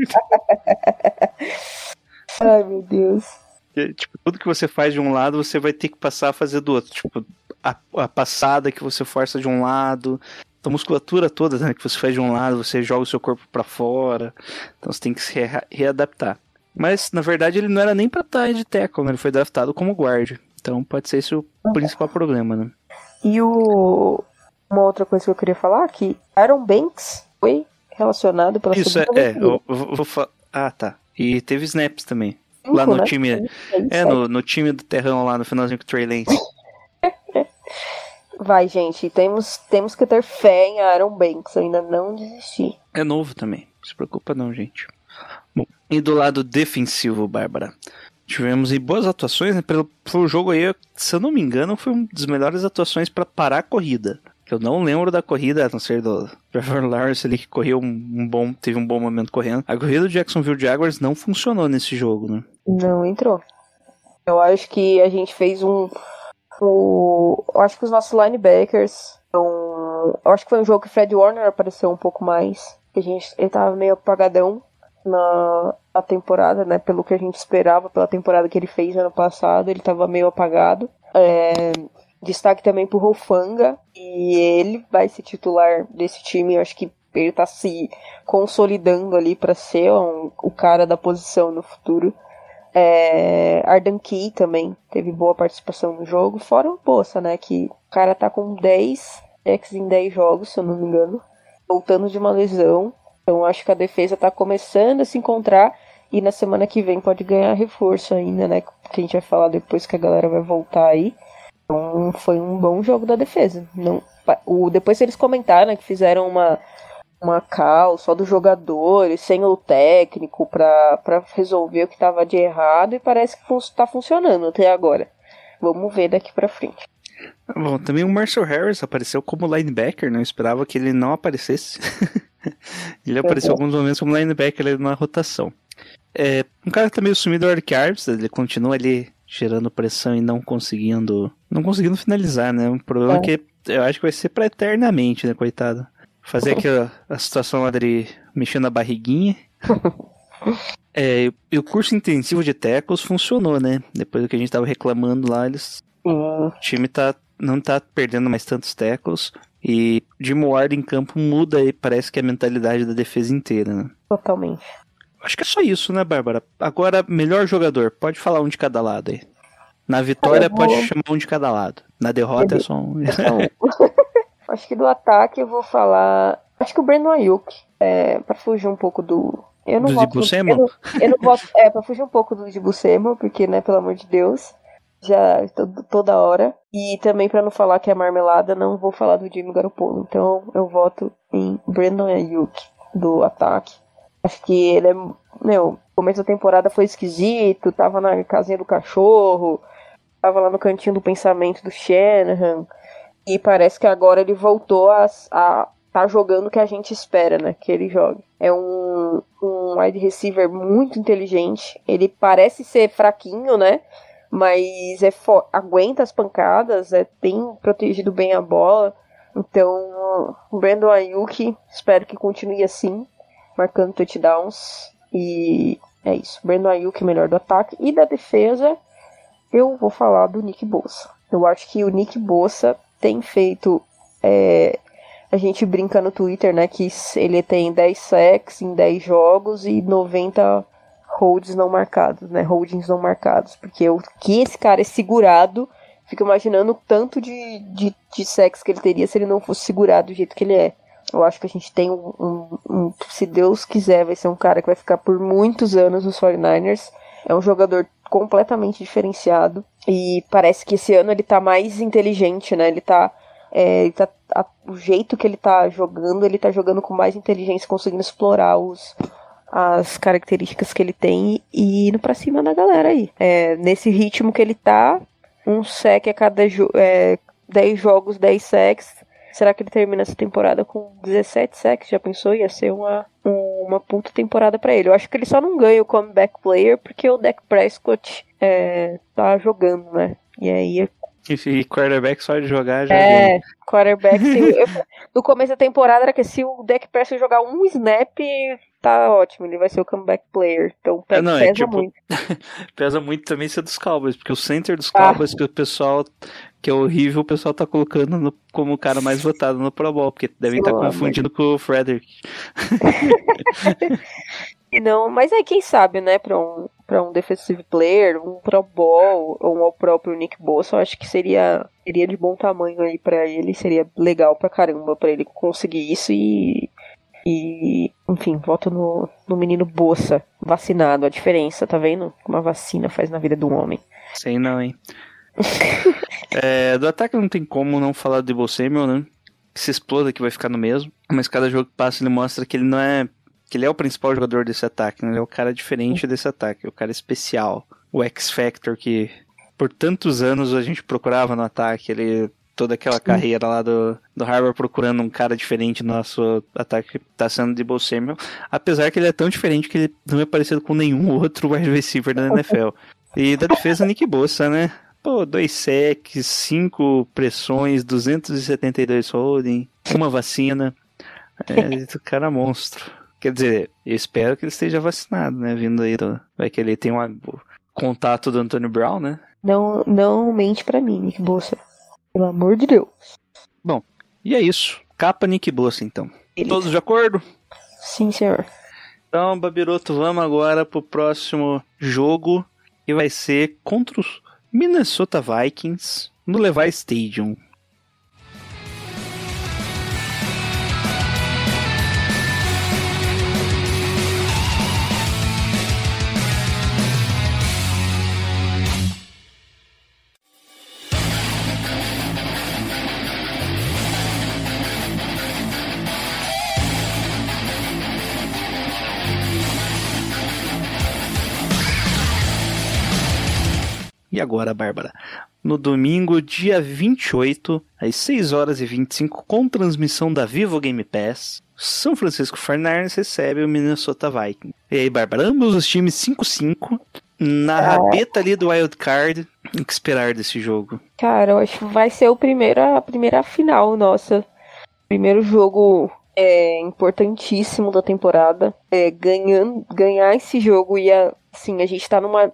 Ai, meu Deus. Tipo, tudo que você faz de um lado, você vai ter que passar a fazer do outro. Tipo, a, a passada que você força de um lado, a musculatura toda né, que você faz de um lado, você joga o seu corpo pra fora. Então você tem que se rea- readaptar. Mas, na verdade, ele não era nem pra estar de tackle, né? Ele foi draftado como guard. Então pode ser esse o principal problema, né? E o... uma outra coisa que eu queria falar, que Aaron Banks foi relacionado pela Isso, é, é eu, eu vou- vou fa- Ah, tá. E teve snaps também. Lá no né? time- É, no, no time do Terrão lá no finalzinho com o Trey Lance. Vai, gente, temos, temos que ter fé em Aaron Banks, ainda não desistir. É novo também. Não se preocupa não, gente. Bom, e do lado defensivo, Bárbara? Tivemos boas atuações, né? Pelo, pelo jogo aí, se eu não me engano, foi uma das melhores atuações para parar a corrida. Que eu não lembro da corrida, a não ser do Trevor Lawrence ali que correu um, bom, teve um bom momento correndo. A corrida do Jacksonville Jaguars não funcionou nesse jogo, né? Não entrou. Eu acho que a gente fez um. O, eu acho que os nossos linebackers. Um, eu acho que foi um jogo que Fred Warner apareceu um pouco mais. Que a gente, ele tava meio apagadão na, na temporada, né? Pelo que a gente esperava, pela temporada que ele fez ano passado, ele tava meio apagado. É, destaque também pro Rofanga. E ele vai ser titular desse time. Eu acho que ele tá se consolidando ali para ser um- o cara da posição no futuro. É, Ardan Key também teve boa participação no jogo, fora o Poça, né? Que o cara tá com 10 X em 10 jogos, se eu não me engano, voltando de uma lesão. Então acho que a defesa tá começando a se encontrar e na semana que vem pode ganhar reforço ainda, né? Que a gente vai falar depois que a galera vai voltar aí. Então foi um bom jogo da defesa. Não, o, depois eles comentaram né, que fizeram uma, uma call só dos jogadores, sem o técnico, pra resolver o que tava de errado e parece que fun tá funcionando até agora. Vamos ver daqui pra frente. Bom, também o Marcel Harris apareceu como linebacker, não esperava que ele não aparecesse. ele apareceu alguns momentos como linebacker na rotação. É, um cara que tá meio sumido é o Eric ele continua ali gerando pressão e não conseguindo não conseguindo finalizar, né? Um problema É. que eu acho que vai ser pra eternamente, né, coitado. Fazer aquela a situação lá dele mexendo a barriguinha. É, e o curso intensivo de tackles funcionou, né? Depois do que a gente tava reclamando lá, eles Hum, o time tá, não tá perdendo mais tantos tackles. E Jim Ward em campo muda aí, parece que é a mentalidade da defesa inteira, né? totalmente. Acho que é só isso, né, Bárbara? Agora, melhor jogador, pode falar um de cada lado aí. Na vitória, vou- pode chamar um de cada lado. Na derrota, é só um. Então, acho que do ataque eu vou falar. Acho que o Brandon Ayuk, é, pra fugir um pouco do. Eu não Do voto no-? Eu não, eu não voto. É, pra fugir um pouco do Dibu Samuel, porque, né, pelo amor de Deus. Já to- toda hora. E também pra não falar que é marmelada, não vou falar do Jimmy Garoppolo. Então eu voto em Brandon Ayuk do ataque. Acho que ele é. Meu, começo da temporada foi esquisito, tava na casinha do cachorro, tava lá no cantinho do pensamento do Shanahan. E parece que agora ele voltou a, a tá jogando o que a gente espera, né? Que ele jogue. É um, um wide receiver muito inteligente. Ele parece ser fraquinho, né? Mas é aguenta as pancadas, é tem protegido bem a bola. Então, o Brandon Ayuk, espero que continue assim, marcando touchdowns. E é isso. Brandon Ayuk, melhor do ataque. E da defesa, eu vou falar do Nick Bossa. Eu acho que o Nick Bossa tem feito. é, a gente brinca no Twitter, né? Que ele tem 10 sacks em 10 jogos e 90 holds não marcados, né? Holdings não marcados. Porque o que esse cara é segurado, fico imaginando o tanto de, de, de sacks que ele teria se ele não fosse segurado do jeito que ele é. Eu acho que a gente tem um, um- um- Se Deus quiser, vai ser um cara que vai ficar por muitos anos nos 49ers. É um jogador completamente diferenciado. E parece que esse ano ele tá mais inteligente, né? Ele tá. é, ele tá a- o jeito que ele tá jogando, ele tá jogando com mais inteligência, conseguindo explorar os, as características que ele tem e indo pra cima da galera aí. É, nesse ritmo que ele tá, um sec a cada jo é, 10 jogos, 10 sacks. Será que ele termina essa temporada com 17 sacks? Já pensou? Ia ser uma, um uma puta temporada pra ele. Eu acho que ele só não ganha o comeback player porque o Dak Prescott é, tá jogando, né? E aí E quarterback só de jogar já. é, ganha. quarterback. se- eu- no começo da temporada era que se o Dak Prescott jogar um snap, tá ótimo, ele vai ser o comeback player. Então É, não, pesa é tipo- muito. Pesa muito também ser dos Cowboys, porque o center dos Ah. Cowboys, que o pessoal, que é horrível, o pessoal tá colocando no- como o cara mais votado no Pro Bowl, porque devem estar amor confundindo com o Frederick. E não, mas aí quem sabe, né, pra um, pra um defensive player, um Pro Bowl ou o próprio Nick Bosa, eu acho que seria, seria de bom tamanho aí pra ele, seria legal pra caramba pra ele conseguir isso e. E, enfim, volta no, no menino Bossa, vacinado. A diferença, tá vendo? Uma vacina faz na vida de um homem. Sei não, hein. É, do ataque não tem como não falar do Debo Samuel, né? Que se exploda que vai ficar no mesmo. Mas cada jogo que passa ele mostra que ele não é. Que ele é o principal jogador desse ataque, né? Ele é o cara diferente desse ataque, o cara especial. O X-Factor que por tantos anos a gente procurava no ataque. Ele. Toda aquela carreira lá do, do Harvard procurando um cara diferente no nosso ataque que tá sendo de Samuel. Apesar que ele é tão diferente que ele não é parecido com nenhum outro wide receiver da NFL. E da defesa, Nick Bossa, né? Pô, dois secs, cinco pressões, 272 holding, uma vacina. É, o cara é monstro. Quer dizer, eu espero que ele esteja vacinado, né? Vindo aí do. Vai que ele tem um contato do Antônio Brown, né? Não, não mente pra mim, Nick Bossa. Pelo amor de Deus. E é isso. Capa Nick Bossa, então. Beleza. Todos de acordo? Sim, senhor. Então, Babiroto, vamos agora pro próximo jogo. E vai ser contra os Minnesota Vikings no Levi Stadium. Agora, Bárbara? No domingo, dia 28, às 6 horas e 25, com transmissão da Vivo Game Pass, São Francisco 49ers recebe o Minnesota Vikings. E aí, Bárbara? Ambos os times 5-5, na rabeta ali do Wild Card. O que esperar desse jogo? Cara, eu acho que vai ser o primeiro, a primeira final nossa. Primeiro jogo é, importantíssimo da temporada. É, ganhando, ganhar esse jogo e assim, a gente tá numa.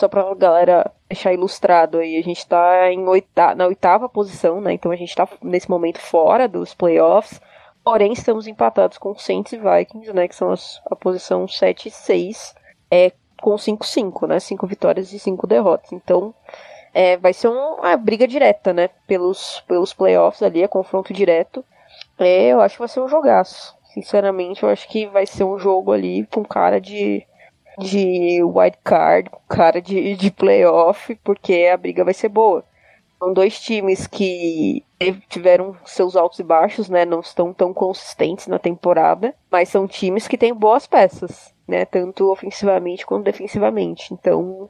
Só pra galera deixar ilustrado aí, a gente tá em oita, na oitava posição, né? Então a gente tá nesse momento fora dos playoffs. Porém, estamos empatados com Saints e Vikings, né? Que são as, a posição 7 e 6. É, com 5-5, né? 5 vitórias e 5 derrotas. Então, é, vai ser um- uma briga direta, né? Pelos, pelos playoffs ali, é confronto direto. É, eu acho que vai ser um jogaço. Sinceramente, eu acho que vai ser um jogo ali com cara de, de wild card, cara de, de playoff, porque a briga vai ser boa. São dois times que tiveram seus altos e baixos, né? Não estão tão consistentes na temporada, mas são times que têm boas peças, né? Tanto ofensivamente quanto defensivamente. Então,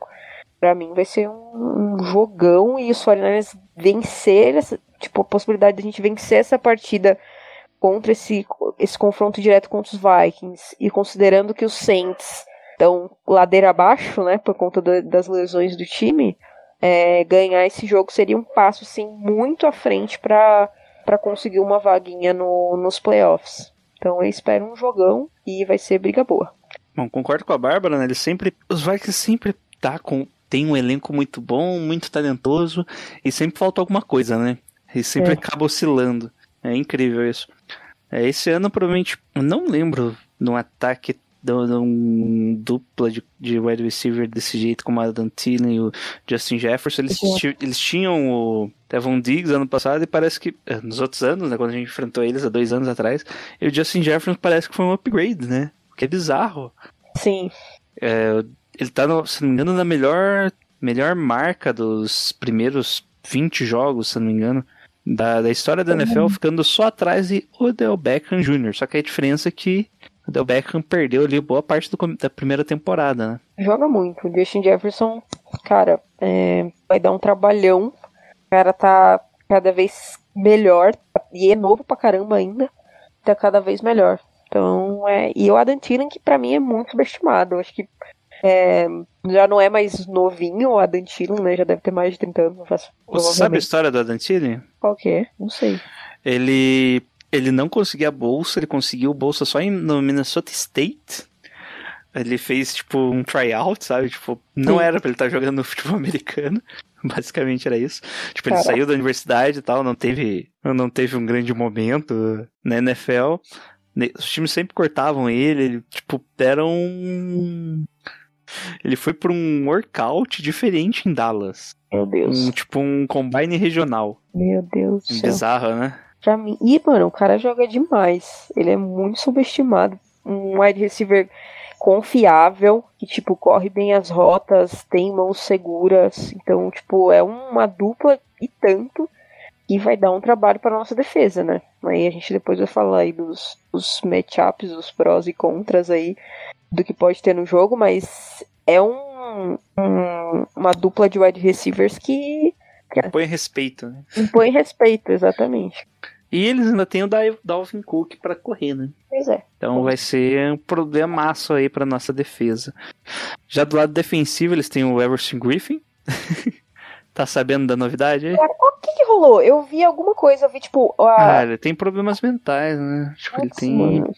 Pra mim vai ser um, um jogão e os 49ers vencer, essa, tipo, a possibilidade de a gente vencer essa partida contra esse, esse confronto direto contra os Vikings e considerando que os Saints estão ladeira abaixo, né, por conta da- das lesões do time, é, ganhar esse jogo seria um passo, assim, muito à frente pra pra conseguir uma vaguinha no, nos playoffs. Então eu espero um jogão e vai ser briga boa. Bom, concordo com a Bárbara, né? Eles sempre. Os Vikings sempre tá com. Tem um elenco muito bom, muito talentoso, e sempre falta alguma coisa, né? E sempre É. acaba oscilando. É incrível isso. É, esse ano, provavelmente, não lembro de um ataque de um dupla de, de wide receiver desse jeito, como a Adam Thielen e o Justin Jefferson. Eles, Uhum. eles tinham o Devon Diggs ano passado, e parece que eh, nos outros anos, né, quando a gente enfrentou eles há dois anos atrás, e o Justin Jefferson parece que foi um upgrade, né? O que é bizarro. Sim, É, ele tá, no- se não me engano, na melhor, melhor marca dos primeiros 20 jogos, se não me engano, da, da história da NFL, ficando só atrás de Odell Beckham Jr. Só que a diferença é que o Beckham perdeu ali boa parte do da primeira temporada, né? joga muito. O Justin Jefferson, cara, é, vai dar um trabalhão. O cara tá cada vez melhor. E é novo pra caramba ainda. Tá cada vez melhor. Então, é. E o Adam Thielen, que pra mim é muito subestimado. Acho que é, já não é mais novinho o Adam Thielen, né? Já deve ter mais de 30 anos. Faço, Você sabe a história do Adam Thielen? Qual que é? Não sei. Ele, ele não conseguia bolsa, ele conseguiu bolsa só em, no Minnesota State. Ele fez, tipo, um tryout, sabe? Tipo, não era pra ele estar jogando no futebol americano. Basicamente era isso. Tipo, ele Caraca. saiu da universidade e tal, não teve, não teve um grande momento na NFL. Ne- Os times sempre cortavam ele, ele, tipo, deram um... Ele foi pra um workout diferente em Dallas. Meu Deus. Um, tipo, um combine regional. Meu Deus. Bizarro, né? Pra mim. E, mano, o cara joga demais. Ele é muito subestimado. Um wide receiver confiável, que, tipo, corre bem as rotas, tem mãos seguras. Então, tipo, é uma dupla e tanto que vai dar um trabalho pra nossa defesa, né? Aí a gente depois vai falar aí dos, dos matchups, os prós e contras aí, do que pode ter no jogo, mas é um, um- uma dupla de wide receivers que Põe respeito, né? impõe respeito, exatamente. E eles ainda têm o Dal- Dalvin Cook pra correr, né? Pois é. Então vai ser um problemaço aí pra nossa defesa. Já do lado defensivo, eles têm o Everson Griffin. tá sabendo da novidade aí? O que que rolou? Eu vi alguma coisa, eu vi, tipo, a... Ah, ele tem problemas mentais, né? Tipo, ele Putz, tem. mano.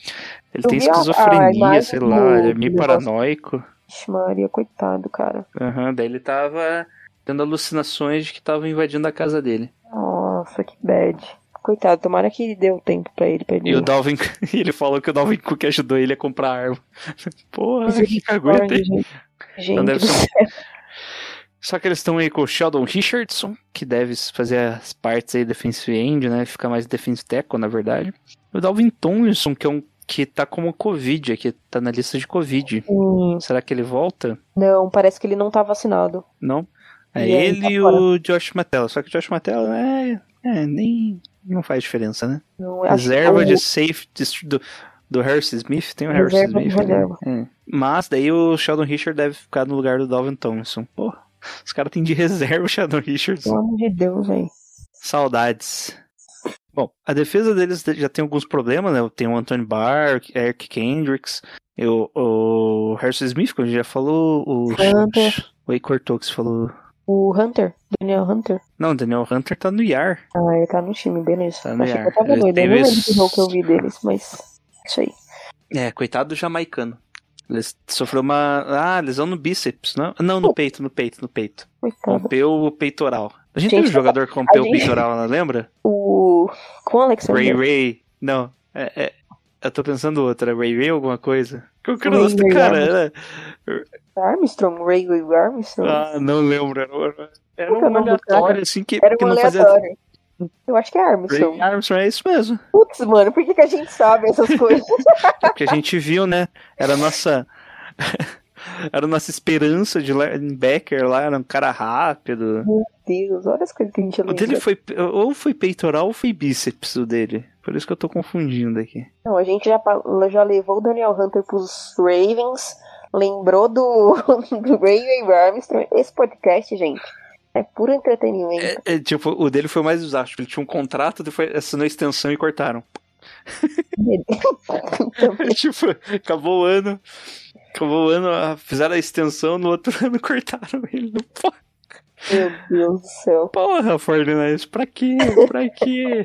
Ele Eu tem vi a- a esquizofrenia, sei do- lá, ele é meio paranoico. Ixi, Maria, coitado, cara. Aham, daí ele tava tendo alucinações de que estavam invadindo a casa dele. Nossa, que bad. Coitado, tomara que deu tempo pra ele, pra ele. E o Dalvin. ele falou que o Dalvin Cook ajudou ele a comprar arma. Porra, que cagueta, gente. Gente Então deve ser. Só que eles estão aí com o Sheldon Richardson, que deve fazer as partes aí defensive end, né? Ficar mais defensive tackle, na verdade. O Dalvin Tomlinson, que é um que tá como Covid, aqui tá na lista de Covid. Hum, Será que ele volta? não, parece que ele não tá vacinado. Não. É E ele tá e fora. o Josh Matella. Só que o Josh Matella é, é nem não faz diferença, né? Não, Reserva o- de safety do, do Harrison Smith, tem o Reserva de Smith. né? reserva. É. Mas daí o Sheldon Richard deve ficar no lugar do Dalvin Tomlinson. Pô, os caras têm de reserva o Sheldon Richardson. Pelo amor de Deus, velho. Saudades. Bom, a defesa deles já tem alguns problemas, né? Tem o Anthony Barr, Eric Kendricks, e o, Harrison Smith, como a gente já falou, o... Hunter. O você falou. O Hunter, Daniel Hunter. Não, o Daniel Hunter tá no IAR. Ah, ele tá no time, beleza. Tá no Achei ar. que eu tava doido. Eu não lembro esse- que jogo que eu vi deles, mas. Isso aí. É, coitado do jamaicano. Ele sofreu uma. Ah, lesão no bíceps, não? Não, no peito, no peito, no peito. Coitado. Rompeu o peitoral. A gente, Gente, teve um jogador que rompeu a o gente- peitoral, não lembra? O. Com o Ray Alexander. Ray. Não, é, é- eu tô pensando outra. Ray Ray alguma coisa? Qual que era o Ray do Ray cara? Era- Armstrong, Ray Armstrong. Ah, não lembro. Era, era que é um aleatório, assim, que, Era que um não fazia... aleatório. Eu acho que é Armstrong. Ray Armstrong, é isso mesmo. Putz, mano, por que, que a gente sabe essas coisas? É porque a gente viu, né? Era a nossa. era a nossa esperança de linebacker lá, era um cara rápido. Meu Deus, olha as coisas que a gente O dele lembra. foi. Ou foi peitoral ou foi bíceps o dele. Por isso que eu tô confundindo aqui. Não, a gente já, já levou o Daniel Hunter pros Ravens, lembrou do, do Ray Ray Armstrong. Esse podcast, gente, é puro entretenimento. É, é, tipo, o dele foi mais usado. Ele tinha um contrato, depois assinou a extensão e cortaram. tipo, acabou o ano. Acabou o ano, ah, fizeram a extensão, no outro ano cortaram ele. Meu Deus do céu. Porra, Fortnite, pra quê? Pra quê?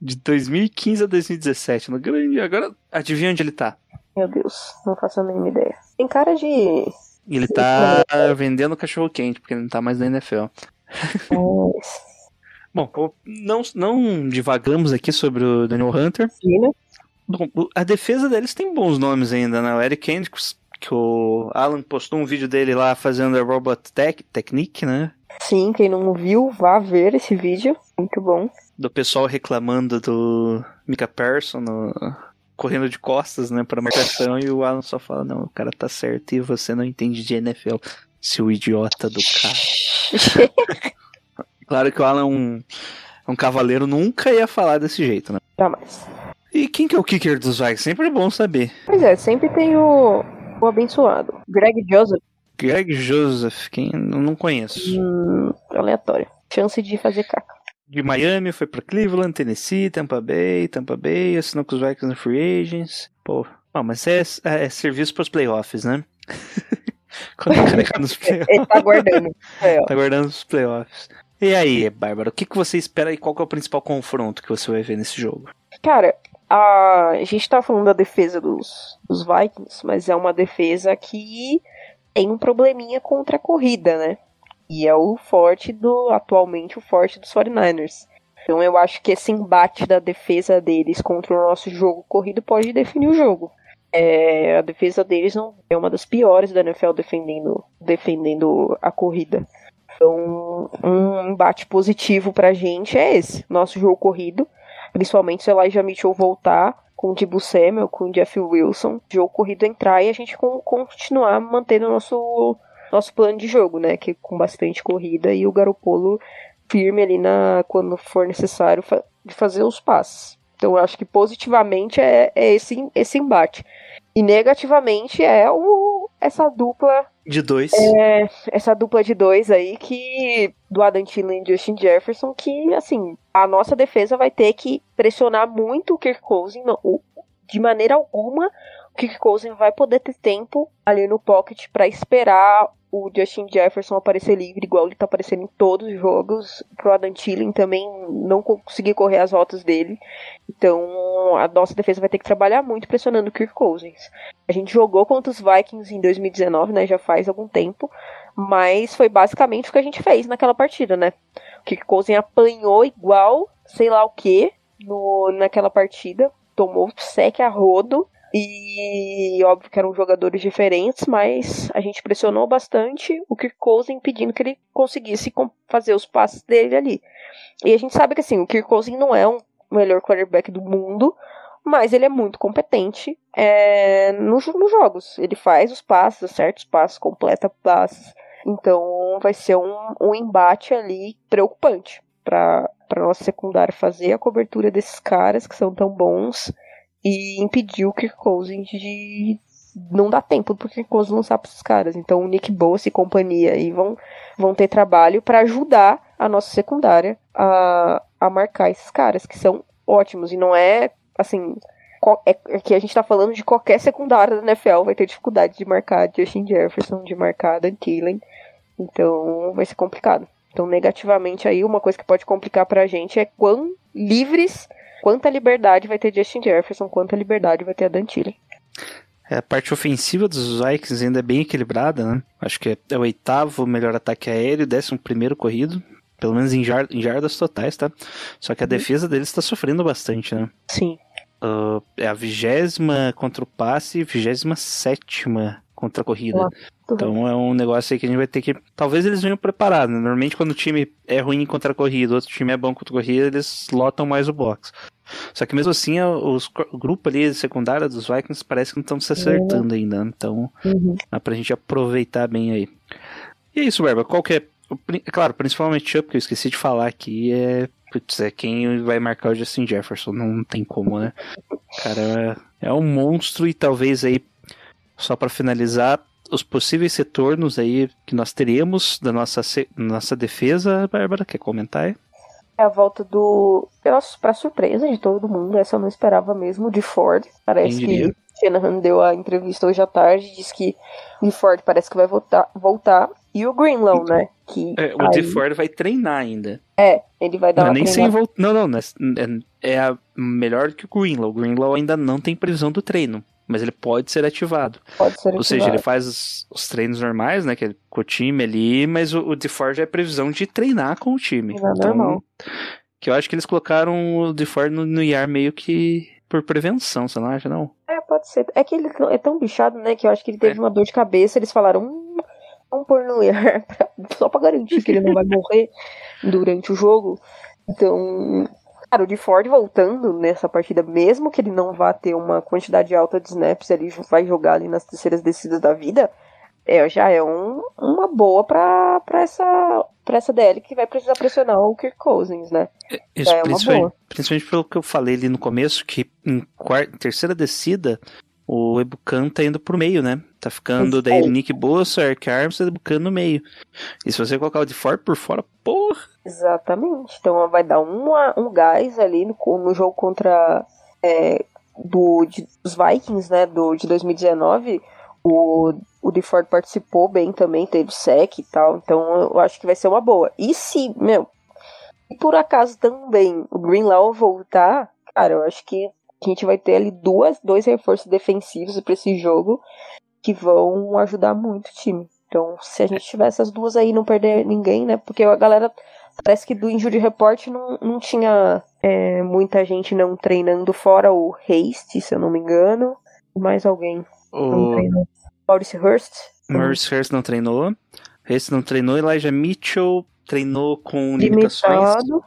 De 2015 a 2017, no grande. Agora, adivinha onde ele tá? Meu Deus, não faço a mínima ideia. Tem cara de. Ele tá vendendo cachorro quente, porque ele não tá mais na NFL. Mas, Bom, não, não divagamos aqui sobre o Daniel Hunter. Gina, Bom, o- a defesa deles tem bons nomes ainda, né? O Eric Kendricks, que o Alan postou um vídeo dele lá fazendo a Robot Tech, Technique, né? Sim, quem não viu, vá ver esse vídeo. Muito bom. Do pessoal reclamando do Mika Persson no- correndo de costas, né, pra marcação, e o Alan só fala, não, o cara tá certo e você não entende de NFL, seu idiota do cara. Claro que o Alan é um, um cavaleiro, nunca ia falar desse jeito, né? Jamais. E quem que é o kicker dos Vikings? Sempre é bom saber. Pois é, sempre tem o, o abençoado. Greg Joseph, Greg Joseph, quem não conheço. hum, aleatório. Chance de fazer caca. De Miami, foi pra Cleveland, Tennessee, Tampa Bay, Tampa Bay, assinou com os Vikings no Free Agents. Pô, ah, mas é, é serviço pros playoffs, né? Quando o cara cai nos playoffs. Ele tá aguardando. É. Tá guardando os playoffs. E aí, Bárbara, o que, que você espera e qual é o principal confronto que você vai ver nesse jogo? Cara, a, a gente tá falando da defesa dos, dos Vikings, mas é uma defesa que tem um probleminha contra a corrida, né? E é o forte do. atualmente o forte dos 49ers. Então eu acho que esse embate da defesa deles contra o nosso jogo corrido pode definir o jogo. É, a defesa deles não é uma das piores da NFL defendendo, defendendo a corrida. Então, um embate positivo pra gente é esse, nosso jogo corrido. Principalmente se Elijah Mitchell voltar com o Dibu Samuel, com o Jeff Wilson, jogo corrido entrar e a gente con- continuar mantendo o nosso, nosso plano de jogo, né? Que é com bastante corrida e o Garopolo firme ali na quando for necessário fa- de fazer os passes. Então eu acho que positivamente é, é esse, esse embate. E negativamente é o, essa dupla De dois. é, essa dupla de dois aí que do Adam Thielen e Justin Jefferson que assim a nossa defesa vai ter que pressionar muito o Kirk não, o- de maneira alguma o Kirk Cousins vai poder ter tempo ali no pocket pra esperar o Justin Jefferson aparecer livre igual ele tá aparecendo em todos os jogos pro Adam Thielen também não conseguir correr as rotas dele então a nossa defesa vai ter que trabalhar muito pressionando o Kirk Cousins a gente jogou contra os Vikings em 2019, né? Já faz algum tempo. Mas foi basicamente o que a gente fez naquela partida, né? O Kirk Cousins apanhou igual, sei lá o que, naquela partida. Tomou sec a rodo. E óbvio que eram jogadores diferentes, mas a gente pressionou bastante o Kirk Cousins impedindo que ele conseguisse fazer os passes dele ali. E a gente sabe que assim, o Kirk Cousins não é um melhor quarterback do mundo, mas ele é muito competente é, nos nos jogos. Ele faz os passes, acerta os passes, completa passes. Então vai ser um, um embate ali preocupante para nossa secundária fazer a cobertura desses caras que são tão bons e impedir o Kirk Cousins de não dar tempo pro Kirk Cousins lançar para esses caras. Então o Nick Bosa e companhia aí vão, vão ter trabalho para ajudar a nossa secundária a, a marcar esses caras que são ótimos e não é assim é é que a gente tá falando de qualquer secundária da NFL vai ter dificuldade de marcar Justin Jefferson, de marcar Dan Thielen. Então vai ser complicado. Então, negativamente aí, uma coisa que pode complicar pra gente é quão livres, quanta liberdade vai ter Justin Jefferson, quanta liberdade vai ter a Dan Thielen. É, a parte ofensiva dos Vikings ainda é bem equilibrada, né? Acho que é, é o oitavo melhor ataque aéreo, décimo primeiro corrido. Pelo menos em, jar- em jardas totais, tá? Só que a defesa deles tá sofrendo bastante, né? Sim. Ah, é a vigésima contra o passe vigésima sétima contra a corrida. Lá. Então é um negócio aí que a gente vai ter que. Talvez eles venham preparados, né? Normalmente quando o time é ruim contra a corrida, o outro time é bom contra a corrida, eles lotam mais o box. Só que mesmo assim, os, o grupo ali secundário dos Vikings parece que não estão se acertando ainda. né? Então dá pra gente aproveitar bem aí. E é isso, Berba. Qual que é. é claro, principalmente up, que eu esqueci de falar aqui, é. Putz, é quem vai marcar o Justin Jefferson. Não tem como, né? O cara é um monstro e talvez aí, só pra finalizar, os possíveis retornos aí que nós teríamos da nossa, nossa defesa, Bárbara, quer comentar aí? É a volta do. Pela, pra surpresa de todo mundo, essa eu não esperava mesmo, de Ford. Parece que Shanahan deu a entrevista hoje à tarde, disse que de Ford parece que vai voltar. voltar. E o Greenlaw, né? Que É, o aí- DeFord vai treinar ainda. É, ele vai dar Não, uma nem sem voltar. Não, não, é, é melhor que o Greenlaw. O Greenlaw ainda não tem previsão do treino, mas ele pode ser ativado. Pode ser Ou seja, ele ativado. faz os, os treinos normais, né, que é com o time ali, mas o, o DeFord é previsão de treinar com o time. Treinar normal. que eu acho que eles colocaram o DeFord no, no IR meio que por prevenção, você não acha, não? É, pode ser. É que ele é tão bichado, né? Que eu acho que ele teve É. uma dor de cabeça. Eles falaram, hum, vamos pôr no ar pra- só pra garantir que ele não vai morrer durante o jogo. Então, cara, o de Ford voltando nessa partida, mesmo que ele não vá ter uma quantidade alta de snaps, ele vai jogar ali nas terceiras descidas da vida. É, já é um, uma boa pra, pra, essa, pra essa DL que vai precisar pressionar o Kirk Cousins, né? Isso, Já é uma principalmente, boa. principalmente pelo que eu falei ali no começo, que em quarta, terceira descida, o Ebucan tá indo pro meio, né? Tá ficando Isso daí aí. Nick Bossa, Eric Arms e Ebucan no meio. E se você colocar o de fora por fora, porra! Exatamente. Então vai dar uma, um gás ali no, no jogo contra é, do, de- dos Vikings, né? Do, de 2019. O, o DeFord participou bem também, teve sec e tal. Então eu acho que vai ser uma boa. E se, meu, se por acaso também o Greenlaw voltar, cara, eu acho que a gente vai ter ali duas, dois reforços defensivos pra esse jogo que vão ajudar muito o time. Então, se a gente tiver essas duas aí e não perder ninguém, né? Porque a galera Parece que do Injury Report não, não tinha é, muita gente não treinando, fora o Haste, se eu não me engano. E Mais alguém não O treinou. Maurice Hurst. Maurice Hurst não treinou. Esse não treinou. Elijah Mitchell treinou com limitações. Limitado.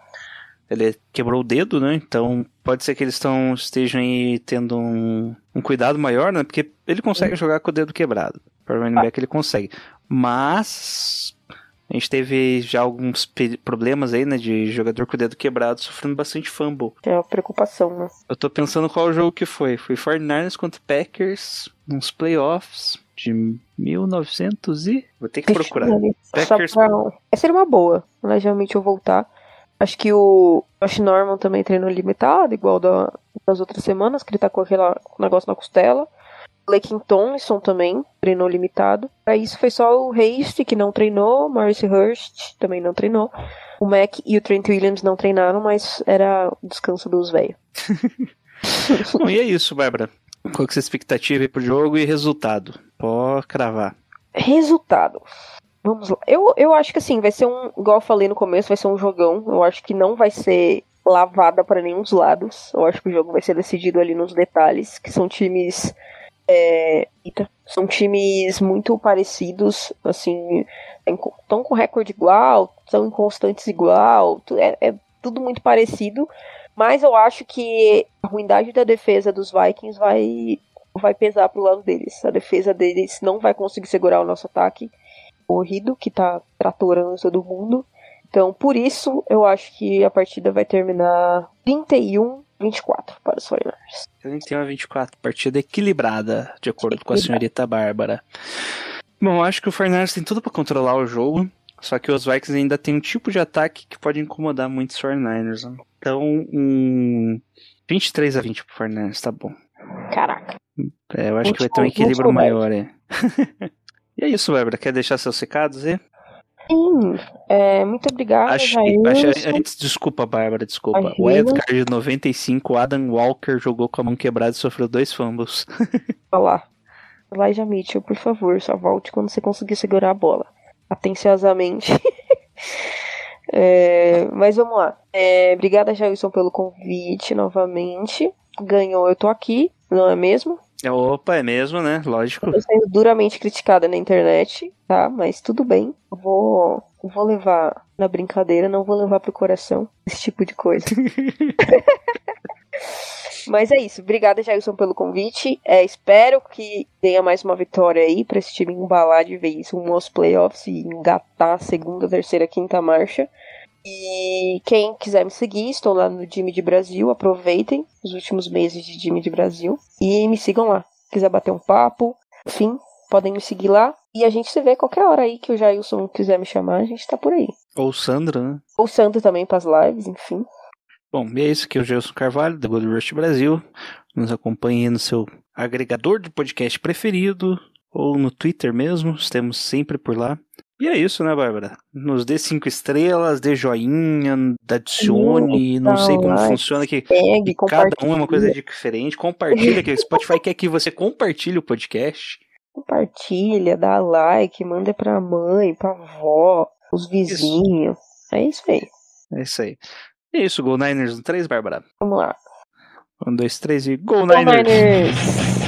Ele quebrou o dedo, né? Então pode ser que eles estão estejam aí tendo um, um cuidado maior, né? Porque ele consegue jogar com o dedo quebrado. Para running back ele consegue. Mas a gente teve já alguns problemas aí, né? De jogador com o dedo quebrado sofrendo bastante fumble. É uma preocupação, né? Eu tô pensando qual jogo que foi. Foi 49ers contra Packers nos playoffs de 1900 e... Vou ter que Deixa procurar. Packers- pra... Essa seria uma boa, legalmente eu voltar. Acho que o Josh Norman também treinou limitado, igual da, das outras semanas, que ele tá com aquele negócio na costela. Lakin Tomlinson também treinou limitado. Pra isso foi só o Haste que não treinou, Maurice Hurst também não treinou. O Mac e o Trent Williams não treinaram, mas era o descanso dos velhos. Bom, e é isso, Bárbara. Qual que é a expectativa aí pro jogo e resultado? Pode cravar. Resultado. Vamos lá. Eu, eu acho que assim, vai ser um. Igual eu falei no começo, vai ser um jogão. Eu acho que não vai ser lavada para nenhum dos lados. Eu acho que o jogo vai ser decidido ali nos detalhes, que são times. É, são times muito parecidos, assim, estão com recorde igual, são inconstantes igual, é, é tudo muito parecido, mas eu acho que a ruindade da defesa dos Vikings vai, vai pesar pro lado deles. A defesa deles não vai conseguir segurar o nosso ataque corrido, que tá tratorando todo mundo. Então, por isso, eu acho que a partida vai terminar 31 24 para os 49ers. 31 a 24, partida equilibrada, de acordo com a senhorita Bárbara. Bom, acho que o Fernandes tem tudo pra controlar o jogo, só que os Vikings ainda tem um tipo de ataque que pode incomodar muito os 49ers. Né? Então, um 23 a 20 pro Fernandes, tá bom. Caraca. É, eu acho Muito que vai ter um equilíbrio maior aí. e é isso, Bárbara. Quer deixar seus recados aí? Sim, é, muito obrigada, Acho, Jailson. acho- antes, desculpa, Bárbara, desculpa. O. Edgar de 95, Adam Walker jogou com a mão quebrada e sofreu dois fumbles. Olha lá. Elijah Mitchell, por favor, só volte quando você conseguir segurar a bola. Atenciosamente. É, mas vamos lá. É, obrigada, Jailson, pelo convite novamente. Ganhou, eu tô aqui, não é mesmo? Opa, é mesmo, né? Lógico. Tô sendo duramente criticada na internet, tá? Mas tudo bem. Eu Vou, eu vou levar na brincadeira, não vou levar pro coração esse tipo de coisa. Mas é isso. Obrigada, Jailson, pelo convite. É, espero que tenha mais uma vitória aí pra esse time embalar de vez rumo aos playoffs e engatar a segunda, terceira, quinta marcha. E quem quiser me seguir, estou lá no Time de Brasil. Aproveitem os últimos meses de Time de Brasil e me sigam lá. Quiser bater um papo, enfim, podem me seguir lá. E a gente se vê qualquer hora aí que o Jailson quiser me chamar, a gente tá por aí. Ou Sandra, né? Ou Santo também pras lives, enfim. Bom, e é isso aqui é o Gelson Carvalho, da Gold Rush Brasil. Nos acompanhe no seu agregador de podcast preferido, ou no Twitter mesmo, estamos sempre por lá. E é isso, né, Bárbara? Nos dê cinco estrelas, dê joinha, adicione, não sei como funciona que Pegue, cada um é uma coisa diferente. Compartilha, que o Spotify quer que você compartilhe o podcast. Compartilha, dá like, manda pra mãe, pra avó, os vizinhos. É isso aí. É isso aí. E é isso, Go Niners no 3, Bárbara. Vamos lá. Um, dois, três e Go Go Niners! Niners!